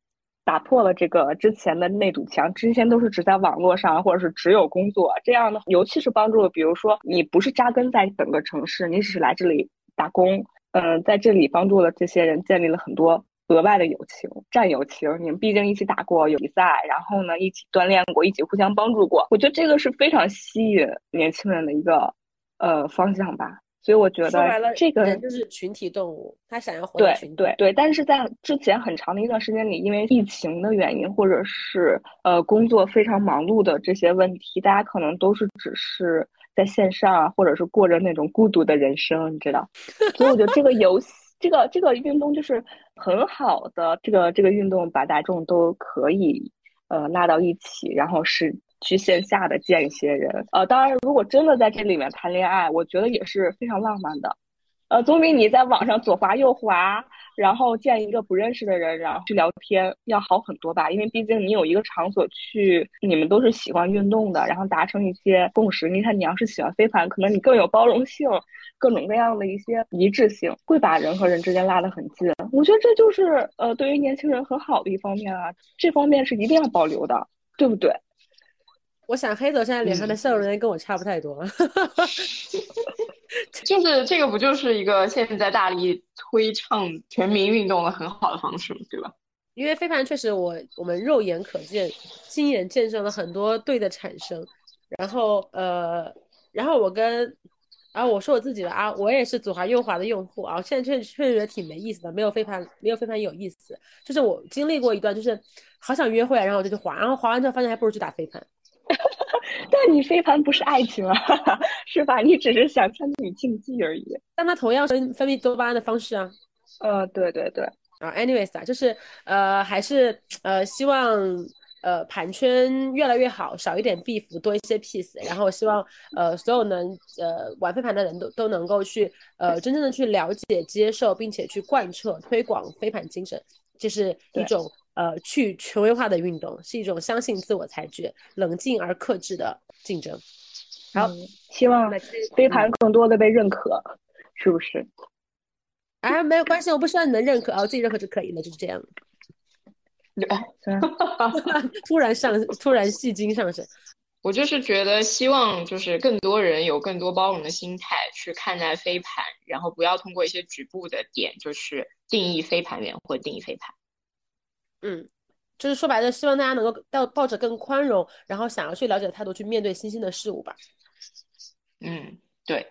打破了这个之前的那堵墙。之前都是只在网络上，或者是只有工作这样的，尤其是帮助了，比如说你不是扎根在整个城市，你只是来这里打工，嗯，在这里帮助了这些人建立了很多额外的友情、战友情。你们毕竟一起打过比赛，然后呢，一起锻炼过，一起互相帮助过。我觉得这个是非常吸引年轻人的一个呃方向吧。所以我觉得这个
人就是群体动物，他想要活
对对，但是在之前很长的一段时间里，因为疫情的原因，或者是呃工作非常忙碌的这些问题，大家可能都是只是在线上啊，或者是过着那种孤独的人生，你知道？所以我觉得这个游戏，这个这个运动就是很好的，这个这个运动把大众都可以呃拉到一起，然后是。去线下的见一些人，呃，当然，如果真的在这里面谈恋爱，我觉得也是非常浪漫的，呃，总比你在网上左滑右滑，然后见一个不认识的人，然后去聊天要好很多吧？因为毕竟你有一个场所去，你们都是喜欢运动的，然后达成一些共识。你看，你要是喜欢飞盘，可能你更有包容性，各种各样的一些一致性，会把人和人之间拉得很近。我觉得这就是呃，对于年轻人很好的一方面啊，这方面是一定要保留的，对不对？
我想黑泽现在脸上的笑容应该跟我差不太多，
就是这个不就是一个现在大力推倡全民运动的很好的方式吗？对吧？
因为飞盘确实我我们肉眼可见、亲眼见证了很多队的产生，然后呃，然后我跟啊我说我自己的啊，我也是左滑右滑的用户啊，现在确确实觉得挺没意思的，没有飞盘没有飞盘有意思，就是我经历过一段就是好想约会，然后我就去滑，然后滑完之后发现还不如去打飞盘。
但你飞盘不是爱情啊，是吧？你只是想参与竞技而已。
但它同样分分泌多巴胺的方式啊。
呃，对对对。
啊，anyways 啊，就是呃，还是呃，希望呃盘圈越来越好，少一点 beef，多一些 peace。然后希望呃所有能呃玩飞盘的人都都能够去呃真正的去了解、接受，并且去贯彻、推广飞盘精神，这是一种。呃，去权威化的运动是一种相信自我裁决、冷静而克制的竞争。好，
希望飞盘更多的被认可，是不是？
啊，没有关系，我不需要你的认可，我自己认可就可以了，就是这样。突然上，突然戏精上身。
我就是觉得，希望就是更多人有更多包容的心态去看待飞盘，然后不要通过一些局部的点，就是定义飞盘员或定义飞盘。
嗯，就是说白了，希望大家能够抱抱着更宽容，然后想要去了解的态度去面对新兴的事物吧。
嗯，对。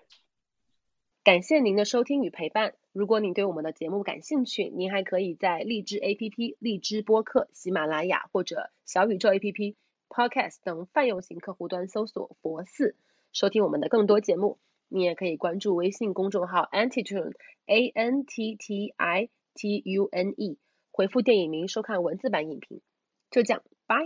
感谢您的收听与陪伴。如果你对我们的节目感兴趣，您还可以在荔枝 APP、荔枝播客、喜马拉雅或者小宇宙 APP、Podcast 等泛用型客户端搜索“佛寺”收听我们的更多节目。你也可以关注微信公众号 Antitune A N T T I T U N E。回复电影名收看文字版影评，就这样，拜。